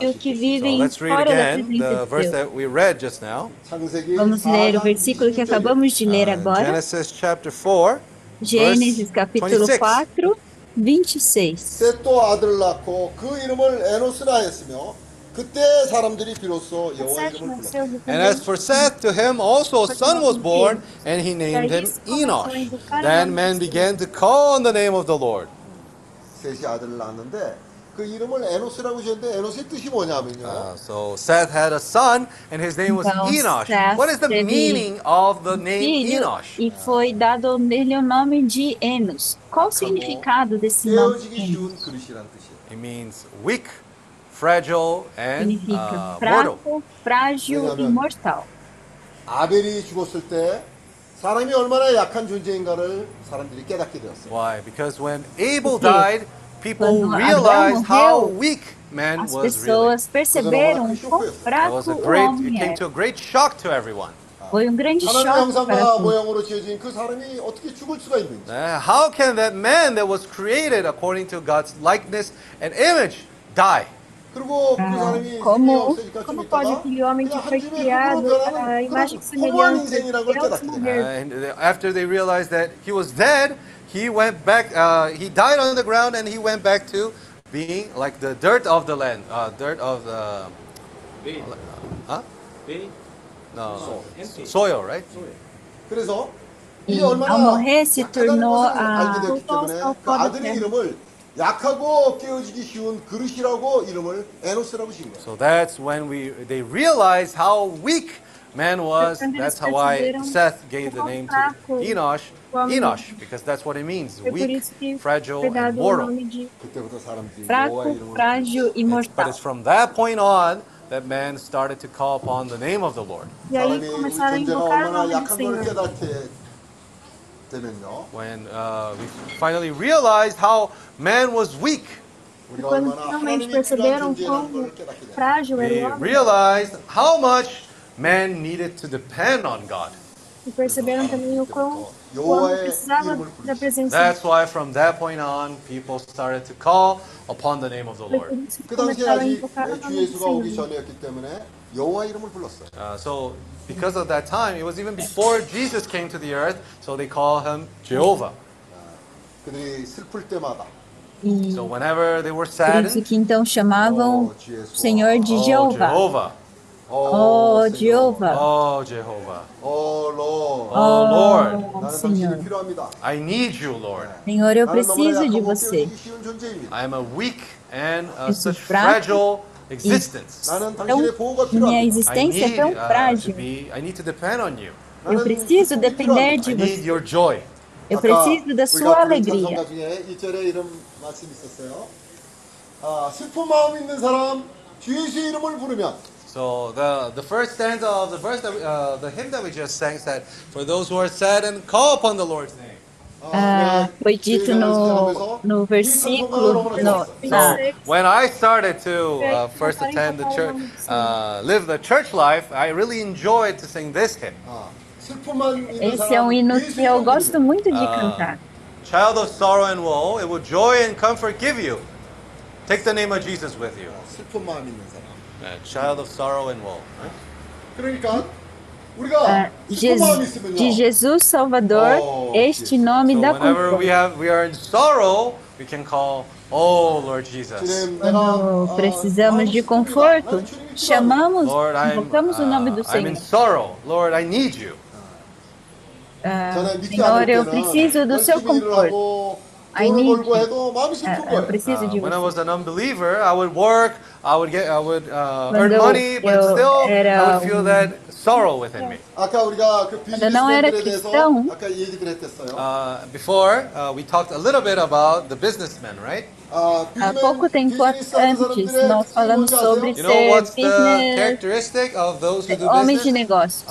e o que So vivem let's read fora da again presença the de verse Deus. that we read just now. 창세기 Vamos ler o 4장 versículo que 27 acabamos de ler Uh, agora. Genesis chapter 4. Gênesis capítulo 26. 4, 26. 셋도 아들을 낳고 그 이름을 에노스라 했으며 그때 사람들이 비로소 여호와 이름을 불렀다. And as for Seth, to him also a son was born, and he named him Enosh. Then men began to call on the name of the Lord. 셋이 아들을 낳았는데 그 이름을 에노스라고 지었는데 에노스의 뜻이 뭐냐면요. Uh, so Seth had a son, and his name was Então, Enosh. Seth What is the teve meaning of the name Filho, Enosh? e foi dado nele o nome de Enos. Qual o significado desse nome? 깨어지기 Enos? 쉬운 그릇이란 뜻이에요. It means weak, fragile, and Significa uh, mortal. fraco, frágil e 왜냐하면 mortal. 아벨이 죽었을 때 사람이 얼마나 약한 존재인가를 사람들이 깨닫게 되었어요. Why? Because when Abel Porque died, people quando Abel realized how morreu, weak man As was really. pessoas perceberam Coisa quão nova, It fraco was a o great. It homem came é. to a great shock to everyone. Foi um grande 하나님의 choque 형상과 para todos. 모양으로 지어진 그 사람이 어떻게 죽을 수가 있는지. Uh, how can that man that was created according to God's likeness and image die? 그리고 그 Ah, 사람이 como- 생명이 없으니까 좀 como 있다가 pode aquele homem que 그냥 foi 한 줌에 criado 흙으로 à 변하는 imagem e 그런 허무한 semelhança de 인생이라는 걸 Deus 깨닫게 돼요. morrer. Uh, and after they realized that he was dead, he went back. Uh, he died on the ground, and he went back to being like the dirt of the land, uh, dirt of the. Bay. Huh? Bay. No, Empty. soil, right? 그래서 E 이 ao 얼마나 morrer se 약하다는 tornou 것을 a 알게 됐기 때문에 그 voltou ao 아들의 pó da 이름을 약하고 깨어지기 쉬운 그릇이라고 이름을 에노스라고 지은 거예요. So that's when we they realized how weak man was. Quando eles That's how why perceberam Seth gave the quão name to fraco Enosh, Enosh, because that's what it means. Weak, fragile, and mortal. But it's from that point on that man started to call upon the name of the Lord. When uh, we finally realized how man was weak. we realized how much man needed to depend on God. E perceberam também o quão o homem 여호와의 precisava 이름을 da 부르시고 presença de That's why from that point on, people started to call upon the name of the Deus. Por Lord. isso que 그 당시에 começaram a 아직 invocar o 주 nome do 예수가 오기 Senhor. 전이었기 때문에 여호와 이름을 불렀어요. Uh, so because of that time, it was even before Jesus came to the earth, so they call him Jehovah. 그들이 슬플 때마다 E So whenever they were por isso saddened, que então chamavam 어, 주 예수와 o Senhor de oh Jeová. Jehovah, Oh, Senhor. Jehovah. oh Jehovah, 어, 로. oh Lord, Oh, 나는 당신이 Senhor. 필요합니다. I need you, Lord. Senhor, eu 나는 너무나 preciso de 약하고 você. 깨어지기 쉬운 존재입니다. I am a weak and uh, Eu sou such fraco fragile existence. 나는 Então, 당신의 보호가 minha 필요합니다. I existência é need tão uh, to frágil. be. I need to depend on you. Eu 나는 preciso 기쁨이 depender 필요합니다. de I need você. your joy. Eu 아까 preciso da 우리가 sua 부른 alegria. 찬송가 중에 1절에 이런 말씀이 있었어요. 아, 슬픈 마음 있는 사람 주 예수의 이름을 부르면 So the, the first stanza of the verse that we, uh, the hymn that we just sang said, "For those who are sad and call upon the Lord's name." Uh, foi dito no, no versículo. No. So, when I started to uh, first attend the church, uh, live the church life, I really enjoyed to sing this hymn. Esse é um hino que eu gosto muito de uh, cantar. Child of sorrow and woe, it will joy and comfort give you. Take the name of Jesus with you. 슬픈 마음 있는 사람. Uh, child of sorrow and woe. 그러니까 우리가 Ah, 슬픈 마음 Jesus, 있으면요. de Jesus Salvador, Oh, este Jesus. nome So dá whenever we conforto. have we are in sorrow, we can call, "Oh Lord Jesus." 주님, Quando 내가, 아, precisamos de 마음이 슬픕니다. conforto, 나는 주님이 필요합니다. chamamos, Lord, I'm, invocamos o nome do uh, I'm in Senhor. sorrow. Lord, I need you. Ah, 저는 믿지 Senhor, 않을 eu 때는 preciso do seu 열심히 일을 conforto. I need uh, preciso de When I was an unbeliever, I would work, I would get, I would uh, earn money, but still I would feel um- that sorrow within me. Quando eu não era cristão, Uh, before uh, we talked a little bit about the businessman, right? há pouco tempo antes, nós falamos sobre You know ser what's the characteristic of those who do homens de business? negócios.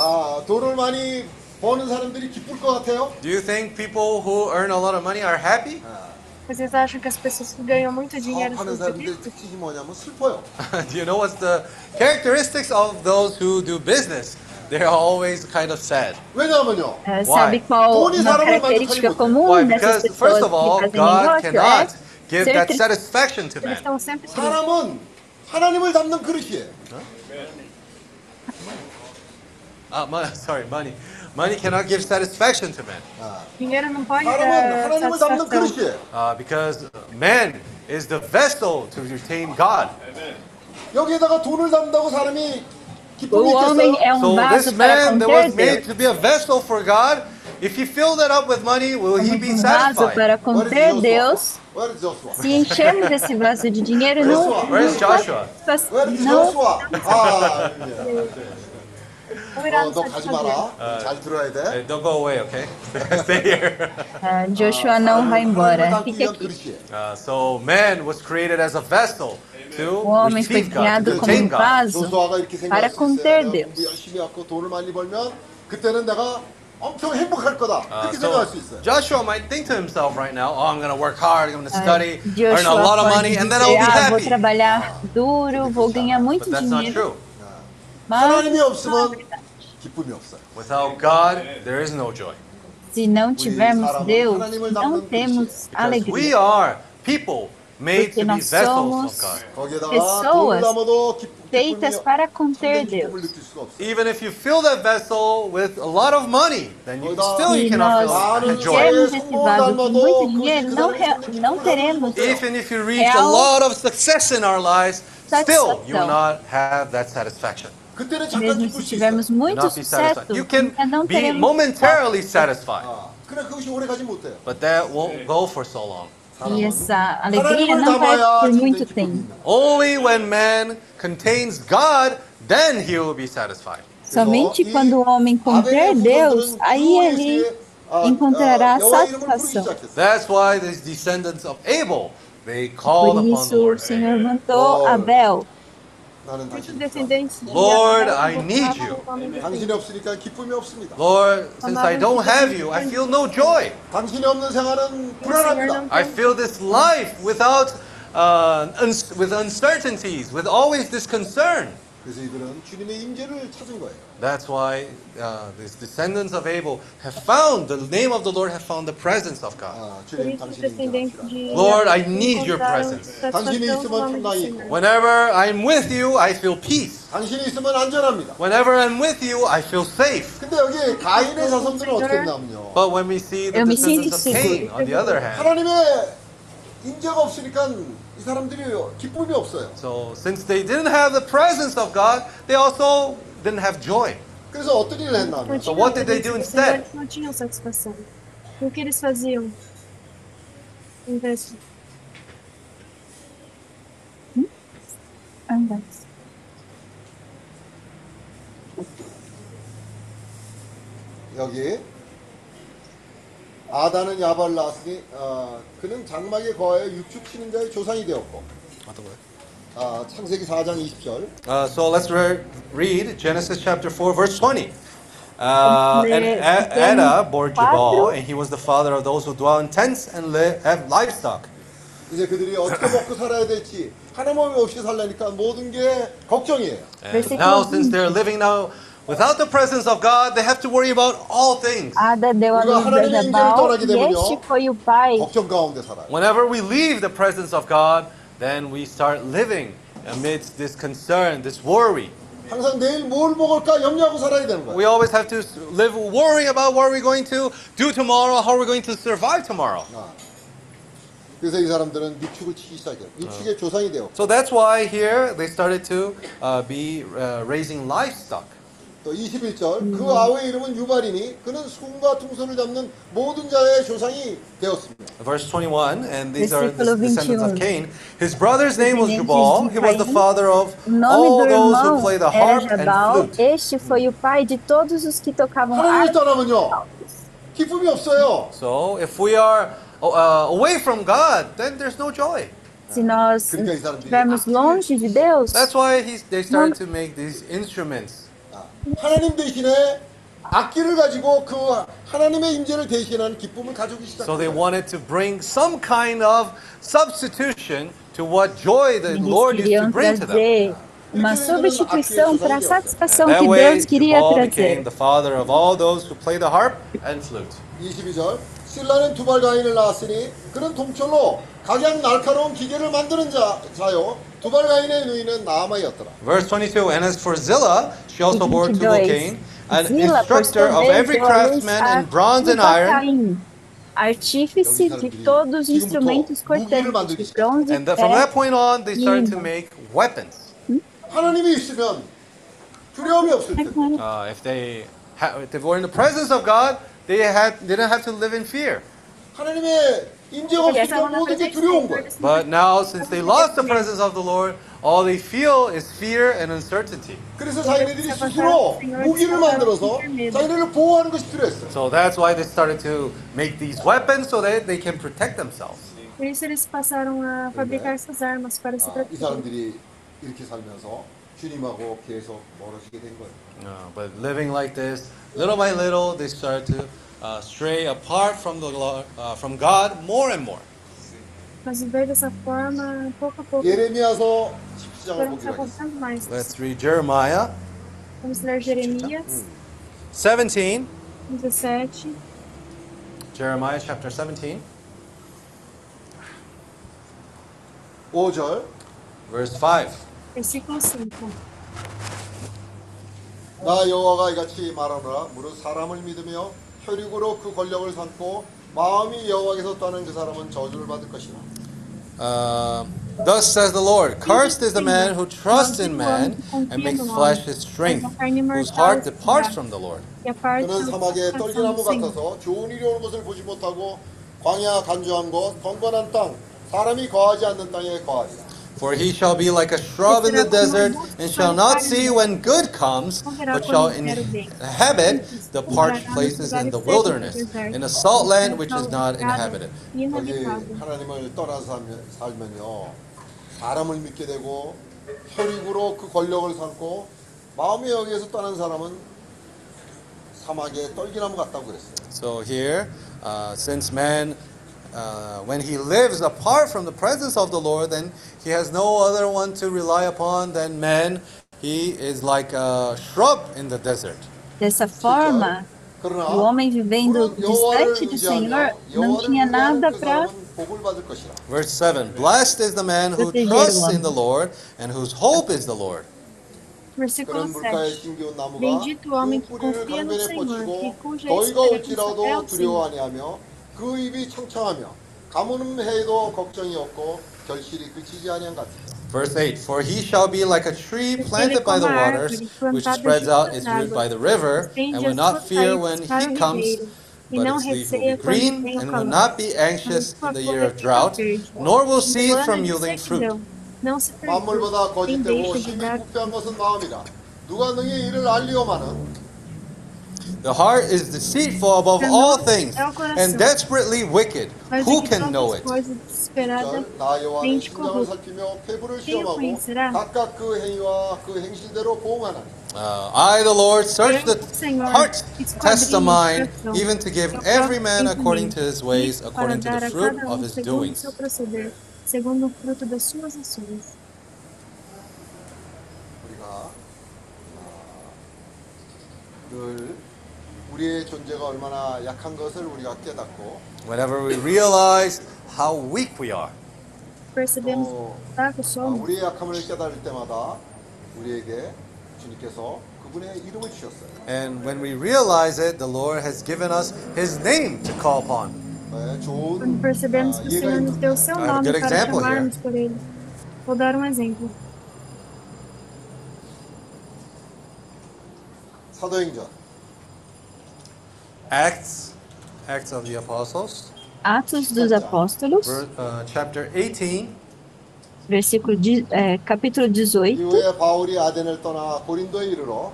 아, 돈을 많이 버는 사람들이 기쁠 것 같아요. Do you think people who earn a lot of money are happy? Vocês acham que as pessoas que ganham muito dinheiro 사업하는 são 사람들의 felizes? 특징이 뭐냐면 슬퍼요. do you know what's the characteristics of those who do business? They're always kind of sad. 왜냐하면요. Ah, Why? sabe qual 돈이 uma 사람을 característica 만족하지 comum Why? dessas Because pessoas first of all, que fazem God negócio é cannot give ser that tri- satisfaction to Eles man. estão sempre tristes. 사람은 하나님을 담는 그릇이에요. Uh, money, sorry, money. Money cannot give satisfaction to man Dinheiro não pode 사람은 dar 하나님을 담는 satisfação. 그릇이에요. uh, because man is the vessel to retain God. 여기에다가 돈을 담다고 사람이 기쁨이 O homem 있겠어요? é um So this vaso para man that conter was made Deus. to be a vessel for God, if he filled it up with money, will he be Um vaso satisfied? para Where is conter Joshua? Deus. Where is Joshua? Se enchermos esse vaso de dinheiro, não, Where is Joshua? Where is não Joshua? 아, 예. Não irá 어, nos 너 가지 satisfazer. 마라. 잘 들어야 돼. Hey, don't go away, okay? Stay here. ah, Joshua não vai embora. 하나님을 담기 Fique 위한 aqui. 그릇이에요. Uh, so man was created as a vessel to O homem foi receive God, to criado como retain um God. vaso 조수아가 이렇게 para 생각할 수 conter 있어요. 내가 Deus. 공부 열심히 하고 돈을 많이 벌면 그때는 내가 엄청 행복할 거다. Uh, 그렇게 so 생각할 수 있어요. Joshua might think to himself right now, oh, I'm going to work hard, I'm going to Ah, study, earn a Joshua lot of pode money, and then I'll be dizer, ah, vou happy. trabalhar duro, vou ganhar muito But that's not dinheiro. true. Mas 하나님이 없으면 기쁨이 없어요. Without God, there is no joy. se não tivermos 사람은 Deus, 하나님을 não 담는 temos Because we alegria. are people made Porque to be nós vessels somos of God. 거기에다가 pessoas 돈을 담아도 기쁨, Feitas 기쁨이 para conter 참된 기쁨을 Deus. 느낄 수가 없어요. Even if you fill that vessel with a lot of money, then you 거기다 still you Se cannot nós feel joy. enchermos esse vaso com muito dinheiro, não, re- não teremos Even if you reach a Real lot of success in our lives, still you will satisfação. not have that satisfaction. 그때는 잠깐 Mesmo 기쁠 se 수 있어요. tivermos You'll muito not be satisfied. sucesso, You can ainda não be teremos momentarily satisfied, 아, 그래 그것이 오래 가지 못해요. but that won't go for so long. E essa alegria 하나님을 não vai 담아야 por 진짜 muito 기쁨이 tempo. 있는 거예요. Only when man contains God, then he will be satisfied. Somente 이 quando o homem conter 아벨의 Deus, 후손들은 aí 그 ele 후에, 아, encontrará 아, 여호와 이름을 부르기 satisfação. 시작했어요. That's why these descendants of Abel, they called Por upon the isso o Lord. Senhor mandou Lord. Abel. 나는 Muitos 당신 descendentes de Lord, Abraão I need you. voltavam 당신이 없으니까 기쁨이 없습니다. Lord, since I don't have you, I feel no joy. 당신이 없는 생활은 O Senhor 불안합니다. não I tem feel this life without, uh, uns- with uncertainties, with always this concern. 그래서 이들은 주님의 임재를 찾은 거예요. That's why uh, these descendants of Abel have found the name of the Lord, have found the presence of God. 아, Por 주님 isso, os 당신의 descendentes 임재를 de Lord, I Abraão need your encontraram presence. 당신이 satisfação 있으면 no nome do 평강이 Senhor. Whenever I'm with you, I feel peace. 당신이 있으면 안전합니다. Whenever I'm with you, I feel safe. 근데 여기 가인의 자손들은 어떻게 했냐면요. But when we see the Eu me sinto descendants of Cain, seguro. on the other hand, 하나님의 임재가 없으니까 이 사람들이 기쁨이 없어요. so since they didn't have the presence of God, they also didn't have joy. 그래서 어떤 일을 Não 했냐면 So tinham what did they do satisfação, instead? eles Não tinham satisfação. E o que eles faziam? Em vez de- Anda. 여기 아다는 야발을 낳았으니 어, 그는 장막에 거하여 육축 치는 자의 조상이 되었고 아, 창세기 4장 20절 Uh, so let's re- read Genesis chapter 4, verse 20. Uh, and 네, A- Ada bore quatro. and he was the father of those who dwell in tents and li- have livestock. 이제 그들이 어떻게 먹고 살아야 될지 하나님 없이 살려니까 모든 게 걱정이에요. And now, since 20. they're living now without the presence of God, they have to worry about all things. Ada deu a 우리가 luz 하나님의 a 임재를 Jabal 떠나게 e 되면요. este foi o pai. 걱정 가운데 살아요. Whenever we leave the presence of God, then we start living amidst this concern, this worry. 항상 내일 뭘 먹을까 염려하고 살아야 되는 거예요. We always have to s- live worrying about what we're going to do tomorrow, how we're going to survive tomorrow. 아. 그래서 이 사람들은 육축을 치기 시작해요. 육축의 조상이 되었고 So that's why here they started to uh, be uh, raising livestock. 또 21절 그 아우의 이름은 유발이니 그는 숭과 퉁소를 잡는 모든 자의 조상이 되었습니다. Verse 21, and these are the Versículo descendants of 21. Cain. His brother's name was Descendentes Jubal. de He was the Caim. father of O nome all do those who irmão play the era harp and Jabal. flute. Este foi o pai de todos os que tocavam 하나님을 harpa. 떠나면요 기쁨이 없어요. So if we are uh, away from God, then there's no joy. Se nós 그러니까 이 사람들이 estivermos longe de Deus, That's why he's, they started to make these instruments. 아, 하나님 대신에 악기를 가지고 그 하나님의 임재를 대신하는 기쁨을 가지고 So they wanted to bring some kind of substitution to what joy the Lord used to bring to them. uma substituição para a satisfação That que Deus queria trazer. the father of all those who play the harp and flute. 22절 신라는 두발 가인을 낳았으니 그는 동철로 각양 날카로운 기계를 만드는 자, 자요 두발가인의 누이는 나아마이었더라. Verse 22 And as for Zillah, she also bore E Tubal 22. Cain, an Zila, por instructor sua of vez, every deu à luz craftsman a in bronze and iron. Caim, artífice de todos os instrumentos cortantes, de bronze e And the- from that ferro. point on, they started to Lino. make weapons. 하나님이 있으면 두려움이 없을 텐데. Uh, if they ha- if they were in the presence of God, they had didn't have to live in fear. 하나님의 임재가 Porque essa é 없으니까 uma 모든 게 presença 두려운 do 거예요. Senhor. But now, since they lost the presence of the Lord, all they feel is fear and uncertainty. 그래서 자기네들이 스스로 무기를 만들어서 자기네를 보호하는 것이 필요했어요. So that's why they started to make these weapons so that they can protect themselves. Por isso eles passaram a fabricar essas armas para se 아, 이 proteger. 사람들이 이렇게 살면서 주님하고 계속 멀어지게 된 거예요. Uh, but living like this, little by little, they started to uh, stray apart from the Lord, uh, from God more and more. Mas viver dessa forma, pouco a pouco, 예레미야서 17장을 foram se 보기로 하겠습니다. afastando mais. Let's read Jeremiah Vamos ler Jeremias 17. 17, Jeremiah chapter 17, 5절 verse 5. versículo 5. 나 여호와가 이같이 말하노라 무릇 사람을 믿으며 혈육으로 그 권력을 삼고 마음이 여호와께서 떠난 그 사람은 저주를 받을 것이라 Uh, Thus says the Lord Cursed is the man who trusts in man and makes flesh his strength, whose heart departs from the Lord. E 그는 coração 떨기나무. 같아서 좋은 일이 오는 것을 보지 못하고 광야 간주한 곳 덩건한 땅 사람이 거하지 않는 땅에 거하리라 For he shall be like a shrub in the desert, and shall not see when good comes, but shall inhabit the parched places in the wilderness, in a salt land which is not inhabited. E 여기 inabitável. 하나님을 떠나서 살면- 살면요 사람을 믿게 되고 혈육으로 그 권력을 삼고 마음이 여기에서 떠난 사람은 사막의 떨기나무 같다고 그랬어요 So here, uh, since man, uh, when he lives apart from the presence of the Lord, then he has no other one to rely upon than man. He is like a shrub in the desert. Dessa forma, o homem vivendo distante do Senhor não tinha nada para Verse 7. Blessed is the man who trusts in the Lord and whose hope is the Lord. Versículo 7. Bendito o homem que confia no Senhor, que cuja esperança é o Senhor. 두려워 아니하며 그 입이 창창하며 가뭄 해도 걱정이 없고 결실이 그치지 아니한 같아 Verse 8 For he shall be like a tree Porque planted ele by the como a waters, árvore which plantada spreads junto out às its root águas, by the river, estende and will as not suas fear raízes when para he o comes, ribeiro, e but não its leaf will be receia quando green, vem o and will calor. not be anxious in the year of drought, nor will cease No from ano de yielding fruit. sequidão, não se 만물보다 perturbe, nem 거짓되고 deixa de 힘이 dar 부패한 것은 마음이라 누가 능히 이를 알리오마는 The heart is deceitful above all things and desperately wicked. Mas Who o que can know todas it? coisas desesperada 절, 나 여호와는 mente 심장을 corrupta. 살피며 폐부를 Quem o 시험하고 conhecerá? 각각 그 행위와 그 행실대로 보응하나니 Uh, I, the Lord, search the Eu, Senhor, heart, esquadrinho test the o mind, coração. even to give Eu every próprio man according to entendimento, his ways, para according to dar the a fruit cada of um his segundo o doings. seu proceder, segundo o fruto das suas ações. 우리가 아, 늘 우리의 존재가 얼마나 약한 것을 우리가 깨닫고 Whenever we realize how weak we are, Percebemos 또 o fraco 아, somos, 우리의 약함을 깨달을 때마다 우리에게 주님께서 그분의 이름을 주셨어요. and when we realize it, the Lord has given us His name to call upon. 네, 좋은 quando percebemos 아, que o 예가 Senhor nos deu o seu I have a nome good para example here. chamarmos por Ele. Vou dar um exemplo. 사도행전 Acts, Acts of the Apostles, Atos dos Apóstolos, ver- uh, chapter 18. versículo de, é, capítulo 18, 이후에 바울이 아덴을 떠나 고린도에 이르러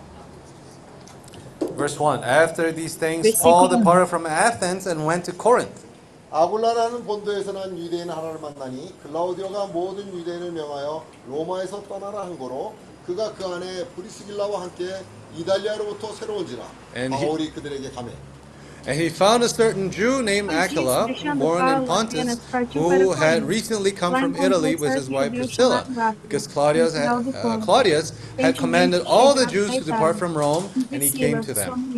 Verse 1 After these things, Versículo Paul uno. departed from Athens and went to Corinth. 아굴라라는 본도에서 난 유대인 하나를 만나니 글라우디오가 모든 유대인을 명하여 로마에서 떠나라 한 거로 그가 그 안에 브리스길라와 함께 이달리아로부터 새로 온지라 And he- 바울이 그들에게 가매 And he found a certain Jew named Aquila, born in Pontus, who had recently come from Italy with his wife Priscilla, because uh, Claudius had, uh, Claudius had commanded all the Jews to depart from Rome, and he came to them.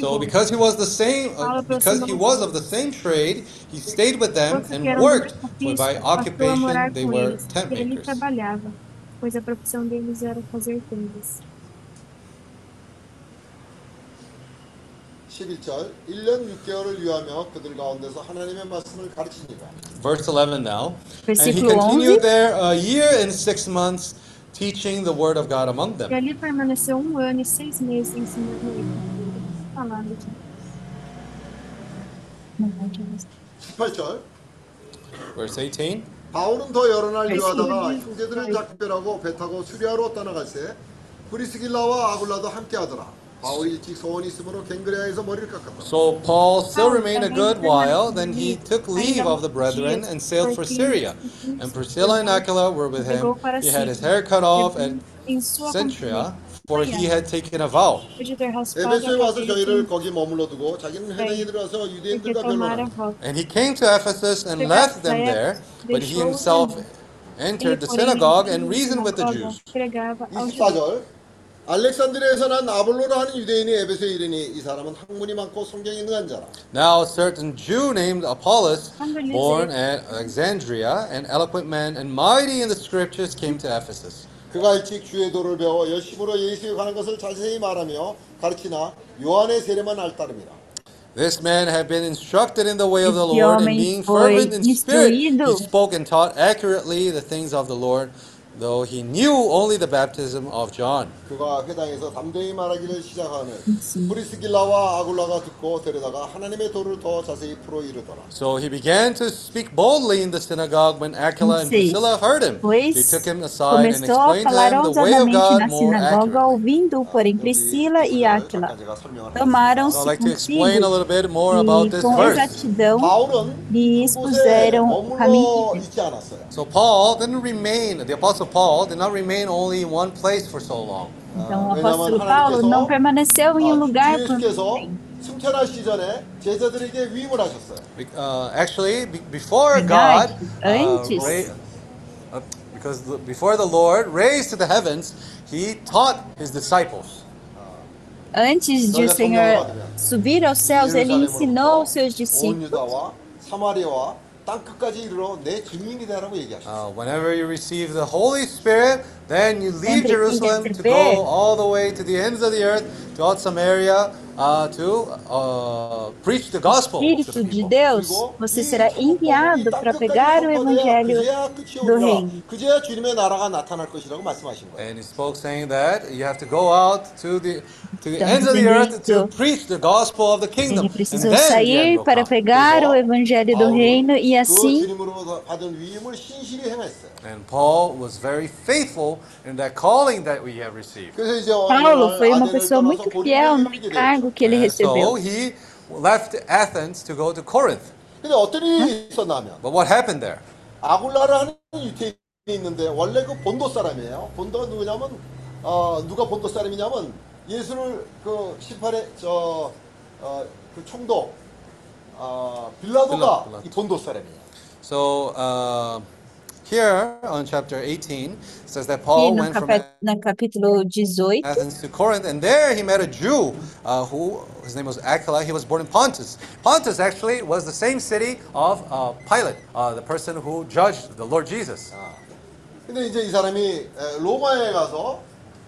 So because he was the same, uh, because he was of the same trade, he stayed with them and worked, by occupation they were tent makers. 11절 1년 6개월을 유하며 그들 가운데서 하나님의 말씀을 가르치니라. Verse 11 now. And he continued 11. there a year and six months, teaching the word of God among E them. ali permaneceu um ano e seis meses ensinando eles. Falando aqui. 18절 Verse 18. 바울은 더 여러 날 네, 유하다가 네. 형제들을 작별하고 배 타고 수리아로 떠나갈새 브리스길라와 아굴라도 함께하더라. So Paul still remained a good while. Then he took leave of the brethren and sailed for Syria. And Priscilla and Aquila were with him. He had his hair cut off at Cenchrea. For he had taken a vow. And he came to Ephesus and left them there, but he himself entered the synagogue and reasoned with the Jews. 24절 알렉산드리아에서 난 아볼로라 하는 유대인이 에베소에 이르니 이 사람은 학문이 많고 성경이 능한 자라. Now a certain Jew named Apollos, born at Alexandria, an eloquent man and mighty in the scriptures, came to Ephesus. 그가 일찍 주의 도를 배워 열심으로 예수에 관한 것을 자세히 말하며 가르치나 요한의 세례만 알따름이라. This man had been instructed in the way of the Este Lord, and homem being foi fervent in spirit, he instruído. spoke and taught accurately the things of the Lord, though he knew only the baptism of John. 그가 회당에서 담대히 말하기를 시작하는 브리스길라와 아굴라가 듣고 데려다가 하나님의 도를 더 자세히 풀어 이르더라. So he began to speak boldly in the synagogue when Aquila and Seis. Priscilla heard him. Pois They took him aside and começou a explained to falar them the way of ousadamente God na more sinagoga, accurately. ouvindo, porém, Priscila e Áquila 잠깐 제가 설명을 하겠습니다. So I'd tomaram-se like to explain a consigo little bit more about e this com verse. exatidão 바울은 lhe 그곳에 expuseram o caminho 머물러 de Deus. 있지 않았어요. So Paul didn't remain, the apostle Paul did not remain only in one place for so long. Então, o 왜냐하면 apóstolo Paulo não permaneceu em um lugar por muito 주님께서 tempo. 승천하시기 전에 제자들에게 위임을 하셨어요. Be- Uh, actually, be- before God, Verdade. uh, Antes. ra- uh, because the- before the Lord raised to the heavens, he taught his disciples. Antes de o Senhor subir aos céus, ele ensinou os seus 온 discípulos. 유다와 사마리아와 땅 끝까지 이르러 내 증인이 되라고 얘기하셨어요. Uh, whenever you receive the Holy Spirit, Then you leave Jerusalem to go all the way to the ends of the earth, throughout Samaria, uh, to uh, preach the gospel. Espírito de Deus, você será tá enviado tá para pegar o evangelho do reino. And he spoke saying that you have to go out to the to the então, ends of the earth to preach the gospel of the kingdom. Precisou sair para pegar o evangelho do reino e assim And Paul was very faithful in that calling that we have received. Paulo foi 날 uma pessoa muito fiel no encargo 됐죠. que ele And so recebeu. he left Athens to go to Corinth. 근데 어떤 일이 있었냐면 But what happened there? 아굴라라는 유태인이 있는데 원래 그 본도 사람이에요. 본도가 누구냐면 어, 누가 본도 사람이냐면 예수를 그 18에 저 어, 그 총독 어, 빌라도가 빌라- 빌라도. 이 본도 사람이에요. So uh, here on chapter 18 it says that E Paul no, went from capé- no capítulo 18, Athens to Corinth, and there he met a Jew uh, who his name was Aquila. He was born in Pontus. Pontus actually was the same city of uh, Pilate, uh, the person who judged the Lord Jesus. 근데 이제 이 사람이 에, 로마에 가서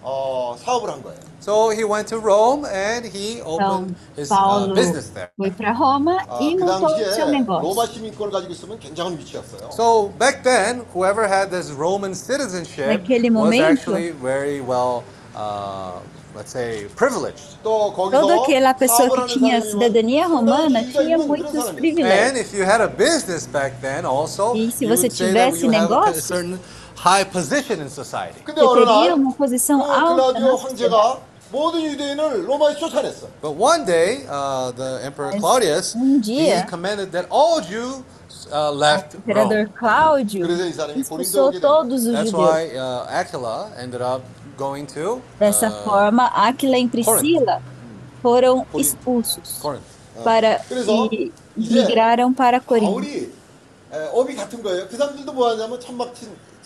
어, 사업을 한 거예요. So he went to Rome and he opened então his uh, Paulo business there. foi para Roma 아, e 그 montou o seu 당시에 로마 negócio. 시민권을 가지고 있으면 굉장한 위치였어요. So back then, whoever had this Roman citizenship Naquele was momento. actually very well, uh, let's say, privileged. 또 거기서 Toda aquela pessoa 사업을 que 하는 tinha 사람이면 cidadania romana 상당히 지위가 tinha 있는 그런 muitos 사람이에요. And privilégios. if you had a business back then, also, E se you você would say that tivesse you have a negócio, certain high position in society. 근데 Você 어느 teria 날 uma posição 그 alta 글라디오 na sociedade. 황제가 모든 유대인을 로마에 쫓아냈어. But one day, uh, the Emperor Mas Claudius, um he dia- commanded that all Jews uh, left O imperador Rome. Cláudio 그래서 이 사람이 expulsou 고린도로 오게 됩니다. todos os That's judeus. why uh, Aquila ended up going to Dessa uh, forma, Aquila e Priscila foram Corinto. expulsos Corinth. para 그래서 e 이제 migraram para Corinto.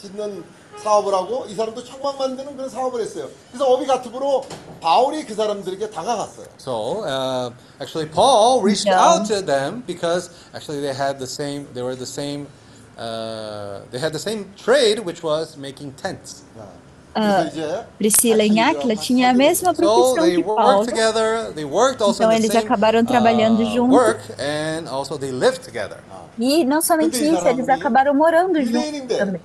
그뭐 짓는 사업을 하고 이 사람도 천막 만드는 그런 사업을 했어요. 그래서 같으므로 바울이 그 사람들에게 다가갔어요. So uh, actually, Paul reached Yeah. out to them because actually they had the same. They were the same. Uh, they had the same trade, which was making tents. 그 uh, Priscila e Aquila tinha a mesma profissão que Paulo. Então eles acabaram trabalhando juntos. E não somente isso, eles acabaram morando juntos também.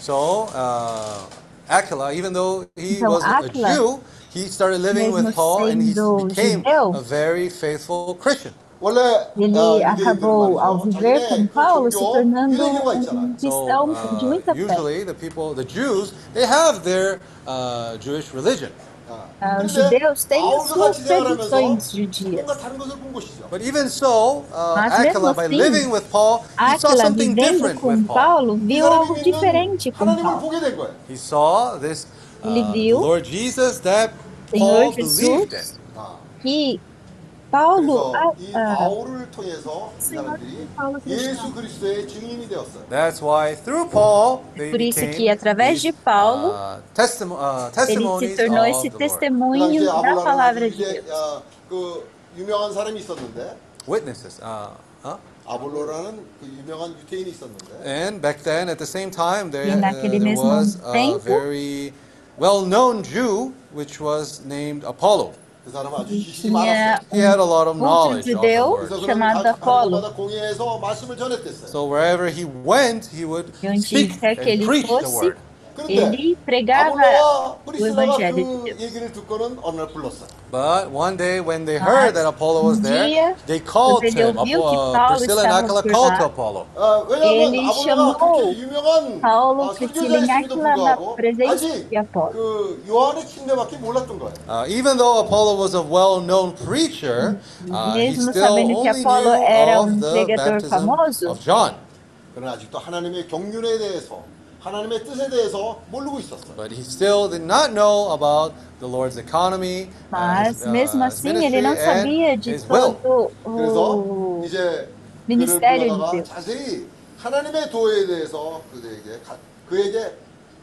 So, uh, Aquila, even though he então, was a Jew, he started living with Paul and he became judeu, a very faithful Christian. Ele acabou, ao viver com Paulo, se tornando um cristão de muita fé. Ah, os judeus têm as suas tradições judias. Mas mesmo assim, Aquila, vivendo com Paulo, viu algo diferente com Paulo. Ele viu o Senhor Jesus que Paulo 그래서 ah, 이 ah, 바울을 통해서 이 Senhor 사람들이 Paulo 예수 cristão. 그리스도의 증인이 되었어요. That's why through Paul they Por isso became que através de these, Paulo, uh, testimo- uh, ele testimonies se tornou of esse the Lord. 그 testemunho 당시에 da 아볼라는 palavra 아주 de 이제 Deus. 아, 그 유명한 사람이 있었는데 Witnesses. Uh, huh? 아볼로라는 그 유명한 유태인이 있었는데 And back then, at the same time, there, E uh, naquele there mesmo was a tempo- very well-known Jew, which was named Apollo. tinha um culto de of chamado Apolo. So wherever he went, he would speak and preach the word. 그런데 ele pregava 아볼로와 o 프리스라가 evangelho de 그 Deus. 얘기를 듣고는 어느 날 불렀어요. But one day, when they heard that Apollo was um there, dia, they called quando ele him. ouviu que Apo- uh, Paulo Priscilla and estava Aquila por called lá, to Apollo. 어, 왜냐하면 Ele 아볼로가 chamou 그렇게 유명한 Paulo, 아, Priscila e 선교자였음에도 Aquila na 불구하고 presença 아직 de Apolo. 그 요한의 침례밖에 몰랐던 거예요. Uh, even though Apollo was a well-known preacher, uh, he Mesmo still sabendo que only Apolo knew era of um the pregador baptism famoso, of John. 그러나 아직도 하나님의 경륜에 대해서 하나님의 뜻에 대해서 모르고 있었어요. But he still did not know about the Lord's economy, uh, mas his, uh, mesmo his assim ele não ministry, sabia and de his will. todo 그래서 o 이제 ministério 그를 de 불러다가 Deus. 자세히 하나님의 도에 대해서 그에게 가, 그에게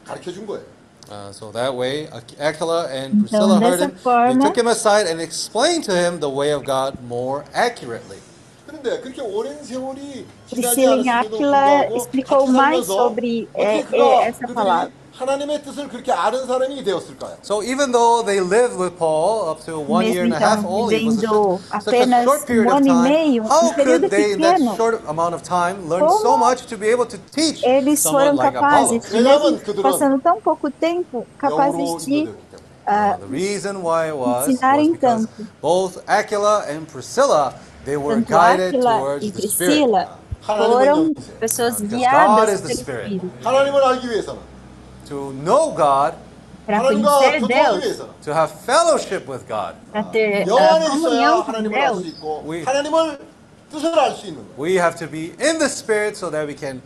가르쳐 준 거예요. Uh, so that way, Aqu- Aquila and Então, Priscilla heard dessa him. They forma- took him aside and explained to him the way of God more accurately. 그런데 그렇게 오랜 세월이 지나지 Priscila e 않았음에도 Aquila 불구하고 explicou 같이 mais 살면서 sobre, 어떻게 eh, 그가 eh, essa 그들이 palavra. 하나님의 뜻을 그렇게 아는 사람이 되었을까요? So even though they lived with Paul up to one year and Mesmo a half então, only, it was a vivendo short, such a apenas short period um of ano e time. meio, How um período could they, in that pequeno, short amount of time, learn como so much to be able to teach eles someone foram like Apollo? capazes, 왜냐하면 mesmo 그들은 passando tão pouco tempo, 영으로 capazes de 인도되기 때문에. ah, the reason why it was, was ensinarem because tanto. both Aquila and Priscilla, they were tanto guided Aquila towards e the Spirit. Priscila 하나님은 foram 영이세요. pessoas Because God guiadas is the pelo Spirit. Espírito 하나님을 알기 위해서는 To know God, para 하나님과 conhecer 교통하기 Deus, 위해서는 to have fellowship with God, para ter 영 ah, 안에 있어야 comunhão com 하나님을 알 수 Deus. 있고 We- 하나님을 뜻을 알 수 있는 거예요. we have to be in the Spirit so that we can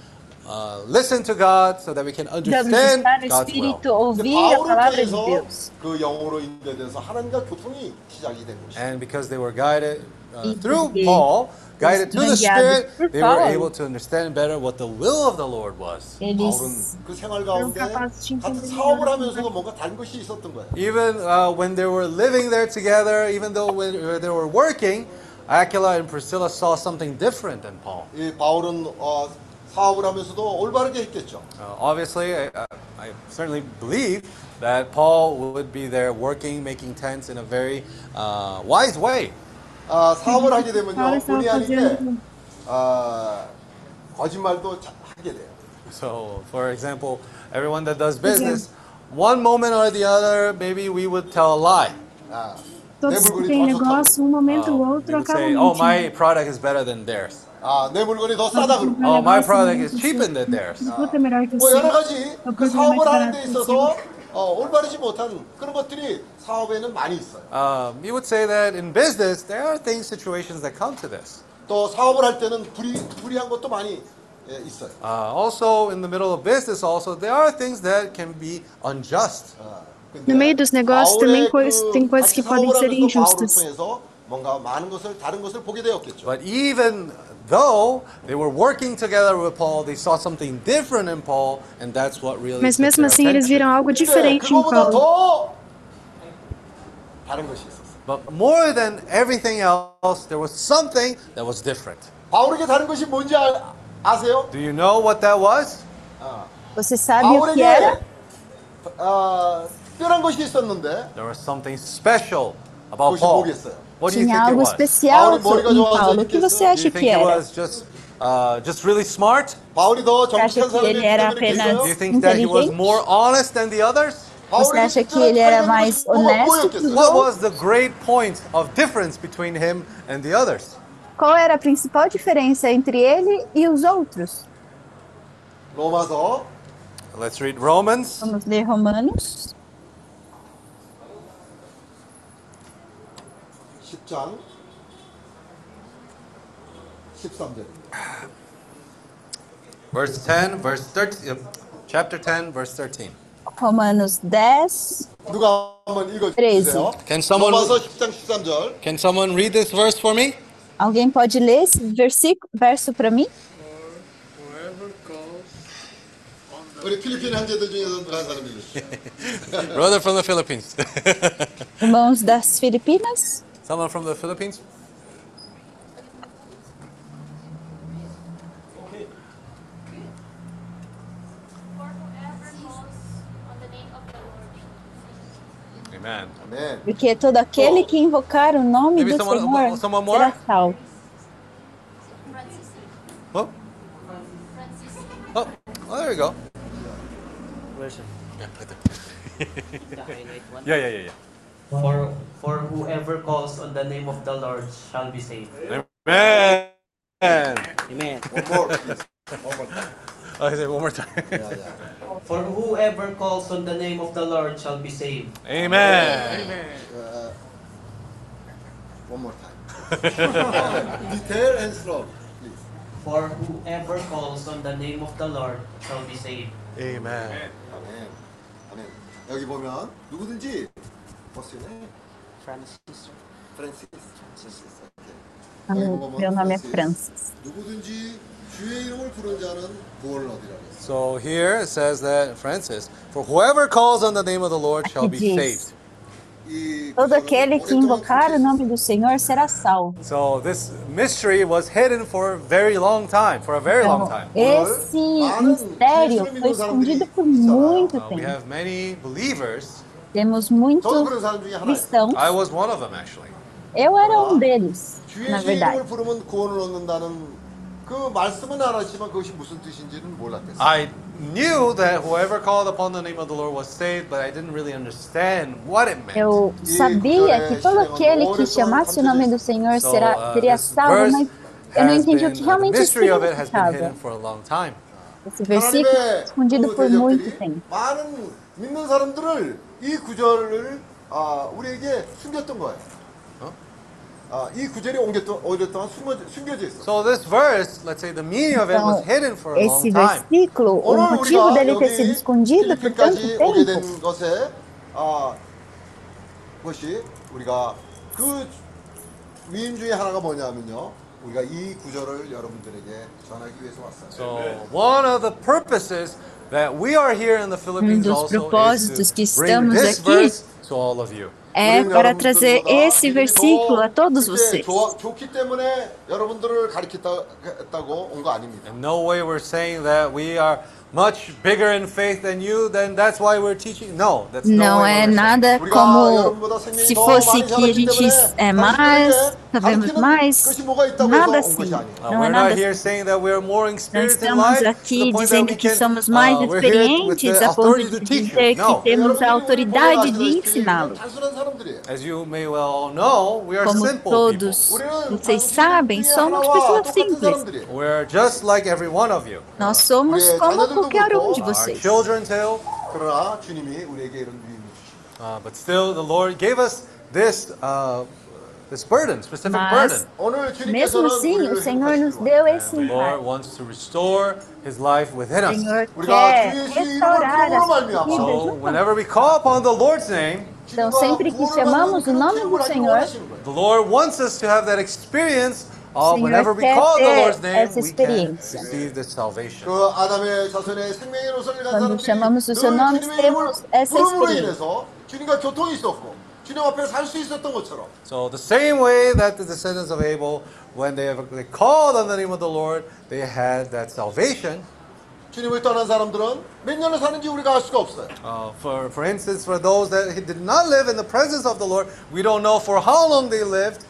uh, listen to God, so that we can Devemos understand estar no God's will. Espírito, 이제 ouvir a 바울을 palavra de 통해서 Deus. 그 영으로 인도돼서 하나님과 교통이 시작이 된 것이죠. And because they were guided uh, E through porque Paul, guided to the foram guiados Spirit, por they were Paulo. able to understand better what the will of the Lord was. 바울은 Eles 그 생활 가운데 capazes de 같은 entender 사업을 melhor 하면서도 뭔가 다른 것이 있었던 거예요. Even uh, when they were living there together, even though when uh, they were working, Aquila and Priscilla saw something different than Paul. 이 바울은 어, 사업을 하면서도 올바르게 했겠죠. Uh, obviously, I, I- I certainly believe that Paul would be there working, making tents in a very uh, wise way. 아, 사업을 하게 되면요, 바울을 본의 아니게 사업하지 아, 거짓말도 자- 하게 돼요. So, for example, everyone that does business, one moment or the other, maybe we would tell a lie. 아, 내 Todos que 물건이 têm 더 좋다고. negócio, um momento ou Uh, outro we would acabam say, oh, my mentindo. product is better than theirs. 아, 내 물건이 더 싸다 그러고. Oh, my negócio product muito is cheaper than theirs. O produto é melhor que o 뭐 seu. 여러 가지 O 그 produto é 사업을 mais 하는 데 barato que o seu. 있어서 어, 올바르지 못한 그런 것들이 사업에는 많이 있어요. Um, you would say that in business, there are things, situations that come to this. 또 사업을 할 때는 불이, 불이한 것도 많이 예, 있어요. Uh, also, in the middle of business, also there are things that can be unjust. 아, No meio dos negócios também cois- tem coisas que podem ser injustas. 통해서 뭔가 많은 것을 다른 것을 보게 되었겠죠. But even though they were working together with Paul, they saw something different in Paul, and that's what really. Mas took mesmo their assim eles attention. viram algo 근데 diferente em 그거보다 Paulo. 더 다른 것이 있었어요. But more than everything else, there was something that was different. 바울에게 다른 것이 뭔지 아, 아세요? Do you know what that was? Você sabe o que era? 바울에게 아, 특별한 것이 있었는데 There was something special about 그것이 Paul. Tinha algo especial em Paulo. O que você acha que era? Uh, just really smart? Você acha que ele era apenas inteligente? Você acha que ele era mais honesto que os? Qual era a principal diferença entre ele e os outros? Vamos ler Romanos. 10장 13절. verse 10, verse 13, uh, chapter 10, verse 13. Romanos 10, 누가 한번 읽어 Treze. 주세요. Can someone- 로마서 10장 13절. Can someone read this verse for me? Alguém pode ler esse versículo, verso para mim? 우리 필리핀 형제들 중에서 누가 한 사람이 읽으시죠? Brother from the Philippines. Irmãos das Filipinas? someone from the Philippines? For whoever calls on the name of the Lord Amen. Porque todo aquele que invocar o nome Maybe do someone- Senhor someone more? será salvo. Oh, oh, oh, there you go. Yeah, right there. Yeah, yeah, yeah, yeah. For for whoever calls on the name of the Lord shall be saved. Amen. Amen. One more, please. One more time. Oh, say it one more time. Yeah, yeah. For whoever calls on the name of the Lord shall be saved. Amen. Uh, one more time. Detail and slow, please. For whoever calls on the name of the Lord shall be saved. Amen. 아멘. 아멘. 여기 보면 누구든지 What's your name? Francis. Francis. Francis. 오케이. Ah, Meu nome é Francis. 누구든지 주의 이름을 부른 자는 구원을 얻으리라 그랬어요. So here it says that Francis, for whoever calls on the name of the Lord shall be diz. saved. 이 Todo 구절은 aquele que 오랫동안 invocar o 그렇게 nome do Senhor será salvo. So this mystery was hidden for a very long time, for a very long Então, time. esse mistério foi escondido por muito Uh, we tempo. have many believers. Temos 저도 muitos 그런 사람 중에 하나예요. cristãos. I was one of them actually. Eu era um deles, 주의 na 주의 verdade. 이름을 부르면 구원을 얻는다는 그 말씀은 알았지만 그것이 무슨 뜻인지는 몰랐겠어요. I knew that whoever called upon the name of the Lord was saved, but I didn't really understand what it meant. Eu sabia que todo aquele que chamasse o nome do Senhor So, será, uh, seria this salvo, verse mas eu não has entendi o been- que the realmente mystery of it has been significava. hidden for a long time. Esse versículo é escondido 그 por muito 대적들이 tempo. 이 구절을 아, 우리에게 숨겼던 거예요. 어? 아, 이 구절이 오랫동안, 오랫동안 숨어, 숨겨져 있어. So this verse, let's say the meaning of it was hidden for a long esse time. versículo, o 오늘 motivo 우리가 dele ter 여기 sido escondido por tanto 필리핀까지 오게 tempo 된 것에 아, 것이 우리가 그 위임 중에 하나가 뭐냐면요. 우리가 이 구절을 여러분들에게 전하기 위해서 왔어요. So one of the purposes Um dos propósitos que estamos aqui é para trazer esse versículo a todos vocês much bigger in faith than you, then that's why we're teaching. No, that's não é nada como se fosse é que a gente é tá mais, sabemos mais, nada assim. Não é nada assim. Não estamos aqui dizendo que somos mais experientes a ponto de dizer que temos a autoridade de ensiná-lo. Como todos vocês sabem, somos pessoas simples. Nós somos como qualquer um 그렇고, de Our vocês. children too. 그러나 주님이 우리에게 이런 위임을 주십니다. Uh, but still, the Lord gave us this uh, this burden, specific Mas- burden. 오늘 Mesmo 주님께서는 assim, o 우리를 Senhor nos 회복하시고 deu And esse the Lord encargo. wants to restore His life within O us. Senhor 우리가 quer 주 예수의 이름을 restaurar 부름으로 as 말미암아 vidas So junto whenever we call upon the Lord's name, Então, sempre que chamamos o nome do Senhor, the Lord wants us to have that experience of Senhor whenever we quer call the ter Lord's name, essa we can experiência. receive this salvation. 그 아담의 자손의 생명의 노선을 간 Quando 사람들이 chamamos o seu 늘 nome, 주님의 이름을 temos essa 부름으로 experiência. 인해서 주님과 교통이 있었고 주님 앞에 살 수 있었던 것처럼 So the same way that the descendants of Abel, when they, have, they called on the name of the Lord, they had that salvation. 주님을 떠난 사람들은 몇 년을 사는지 우리가 알 수가 없어요. Uh, for, for instance, for those that did not live in the presence of the Lord, we don't know for how long they lived.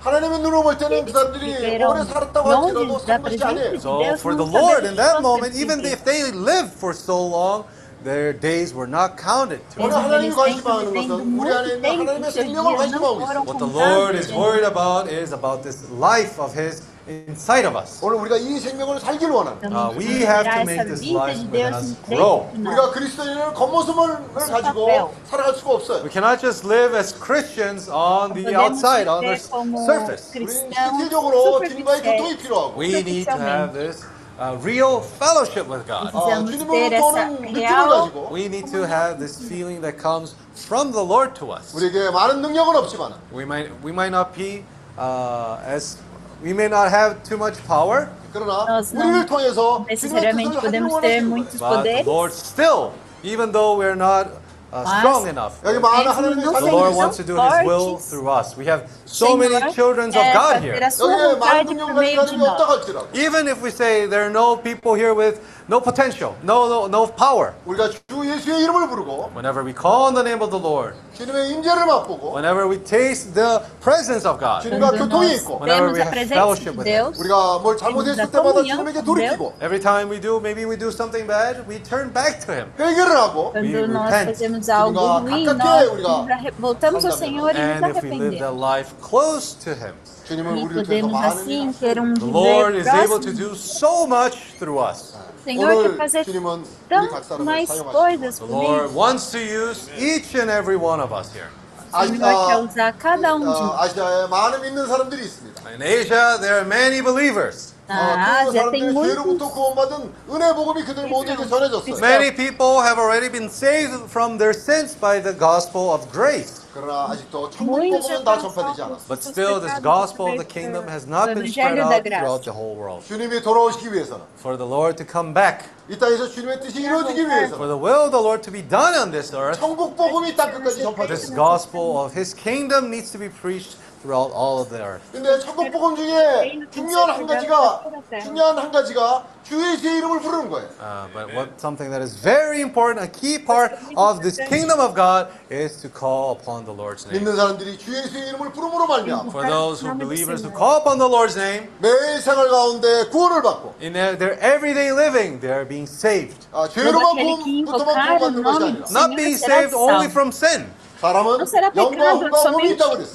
하나님의 눈으로 볼 때는 그 사람들이 viveram 오래 살았다고 할지라도 longe 산 da 것이 presença 아니에요. de So Deus for não the Lord, sabemos in that quanto moment, eles even viveram. if they lived for so long, their days were not counted. To 오늘 us. 하나님이 Eles vêm 관심하는 vivendo 것은 우리 안에 muito 있는 tempo, 하나님의 seus 생명을 dias 관심하고 não 있어요. foram What the Lord is contados. worried about is about this life of His inside of us. 오늘 우리가 이 생명을 살기를 원합니다. Uh, Também we have to viverá make essa this vida life de within Deus us dentro grow. de nós. 우리가 그리스도인을 겉모습을 가지고 papel. 살아갈 수가 없어요. We cannot just live as Christians on the Podemos outside, on the viver como surface. 우리 cristãos 실질적으로 주님과의 교통이 superficiais. 필요하고 We need to have this uh, real fellowship with God. 아, Precisamos 주님으로부터 ter essa 오는 느낌을 real 가지고 We need to have this feeling that comes from the Lord to us. 우리에게 많은 능력은 없지만 We might we might not be uh, as we may not have too much power, 그러나 Nós não 우리를 통해서 주님의 necessariamente 뜻을 하기를 podemos ter 원하시는 거예요. muitos but the poderes. Lord still, even though we're not uh, Mas- strong enough, 여기 많은 Mesmo 하나님의 não the 사람들이 Lord sendo wants to do His will fortes, through us. We have so Senhor many children of quer God fazer here. a sua 여기에 많은 vontade 능력을 por meio 가진 de 사람이 없다 nós. 할지라도 Even if we say there are no people here with no potential, no no no power, 우리가 주 예수의 이름을 부르고 whenever we call on the name of the Lord, 주님의 임재를 맛보고 whenever we taste the presence of God, 주님과 Quando 교통이 nós 있고 Whenever temos we a have presença fellowship de with Him. Deus, 우리가 뭘 잘못했을 Temos a 때마다 comunhão 주님에게 com 돌이키고 every time we do, maybe we do something bad, we turn back to Him. 회개를 하고 We quando nós repent. fazemos algo 우리가 ruim, 가깝게 nós 우리가 nos arre- voltamos ao 한다면. Senhor e nos And if we live that arrependemos. life close to Him, 주님은 E 우리를 통해서 podemos 많은 assim 일을 ter um the Lord viver is able to próximo. do so much through us. O Senhor quer 오늘 fazer 주님은 우리 tão 각 사람을 mais 사용하시고 coisas The Lord comigo. wants to use each and every one of us here. O Senhor quer usar cada um de 어, nós. 아시아에 많은 믿는 사람들이 있습니다. In Asia, there are many believers. 어, Na 그 Ásia tem 사람들이 muitos 죄로부터 구원받은 은혜 복음이 그들 모두에게 전해졌어요. Many people have already been saved from their sins by the gospel of grace. 그러나 아직도 천국 Muitos 복음은 já 다 estão 전파되지 않았어요. But still, this gospel of the kingdom has not been spread out throughout the whole world. 주님이 돌아오시기 위해서는 For the Lord to come back, 이 땅에서 주님의 뜻이 이루어지기 for 위해서는 the will of the Lord to be done on this earth, 천국 복음이 땅 끝까지 this 전파됐어요. gospel of His kingdom needs to be preached throughout all of the earth. 근데 천국 복음 중에 중요한 한 가지가 중요한 한 가지가 주 예수의 이름을 부르는 거예요. Uh, but what something that is very important, a key part of this kingdom of God, is to call upon the Lord's name. 믿는 사람들이 주 예수의 이름을 부름으로 말미암아 For those who believers who call upon the Lord's name, 매일 생활 가운데 구원을 받고 in their, their everyday living, they are being saved. 아, Todo 죄로만 aquele que 구원부터만 invocar o 구원받는 것이 nome 아니라 do Not Senhor being será saved only salvo. from sin.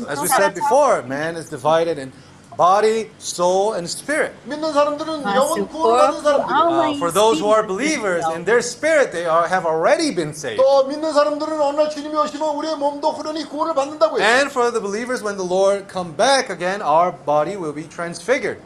As we said before, man is divided in body, soul and spirit. Uh, for those who are believers in their spirit they are, have already been saved. And for the believers when the Lord come back again our body will be transfigured.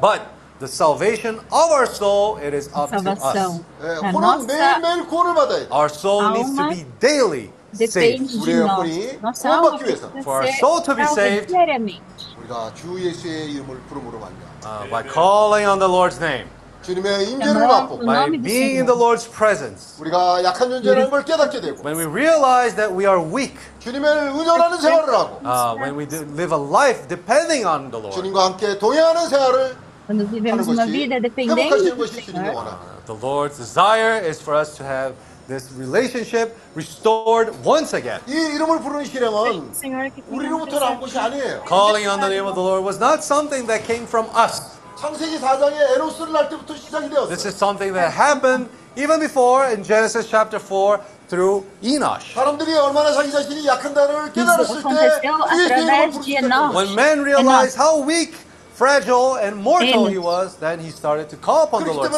But the salvation of our soul, it is up to Salvação. us. 예, A 혼은 nossa 매일매일 구원을 받아야 돼. Our soul needs to Alma be daily saved. depende de 우리의 nós. 혼이 Nossa alma 구원받기 위해서. precisa For our ser soul to be salva saved. diariamente. 우리가 주 예수의 이름을 부름으로 말미암아 Uh, by calling on the Lord's name, 주님의 임재를 Chamando 맛보고 o by nome do being in the Senhor. Lord's presence, 우리가 약한 존재라는 걸 깨닫게 되고 when we realize that we are weak, 주님을 의존하는 생활을 하고 uh, when we do live a life depending on the Lord, 주님과 함께 동행하는 생활을 Quando 하는 vivemos uma 것이 vida dependente 회복하시는 do 것이 주님의 Senhor, 원합니다. uh, the Lord's desire is for us to have this relationship restored once again. 이 이름을 부르는 실행은 Senhor que tem 우리로부터 나온 것이 아니에요. Calling on the name of the Lord was not something that came from us. 창세기 4장에 에노스를 날 때부터 시작이 This 되었어요. is something that happened even before in Genesis chapter 4 through Enosh. 사람들이 얼마나 자기 자신이 약한 단어를 Isso 깨달았을 때 aconteceu 주의 이름을 através 부르기 de 때문에 Enoch. When men realize how weak fragile and mortal ele, he was, then he started to call upon the Lord.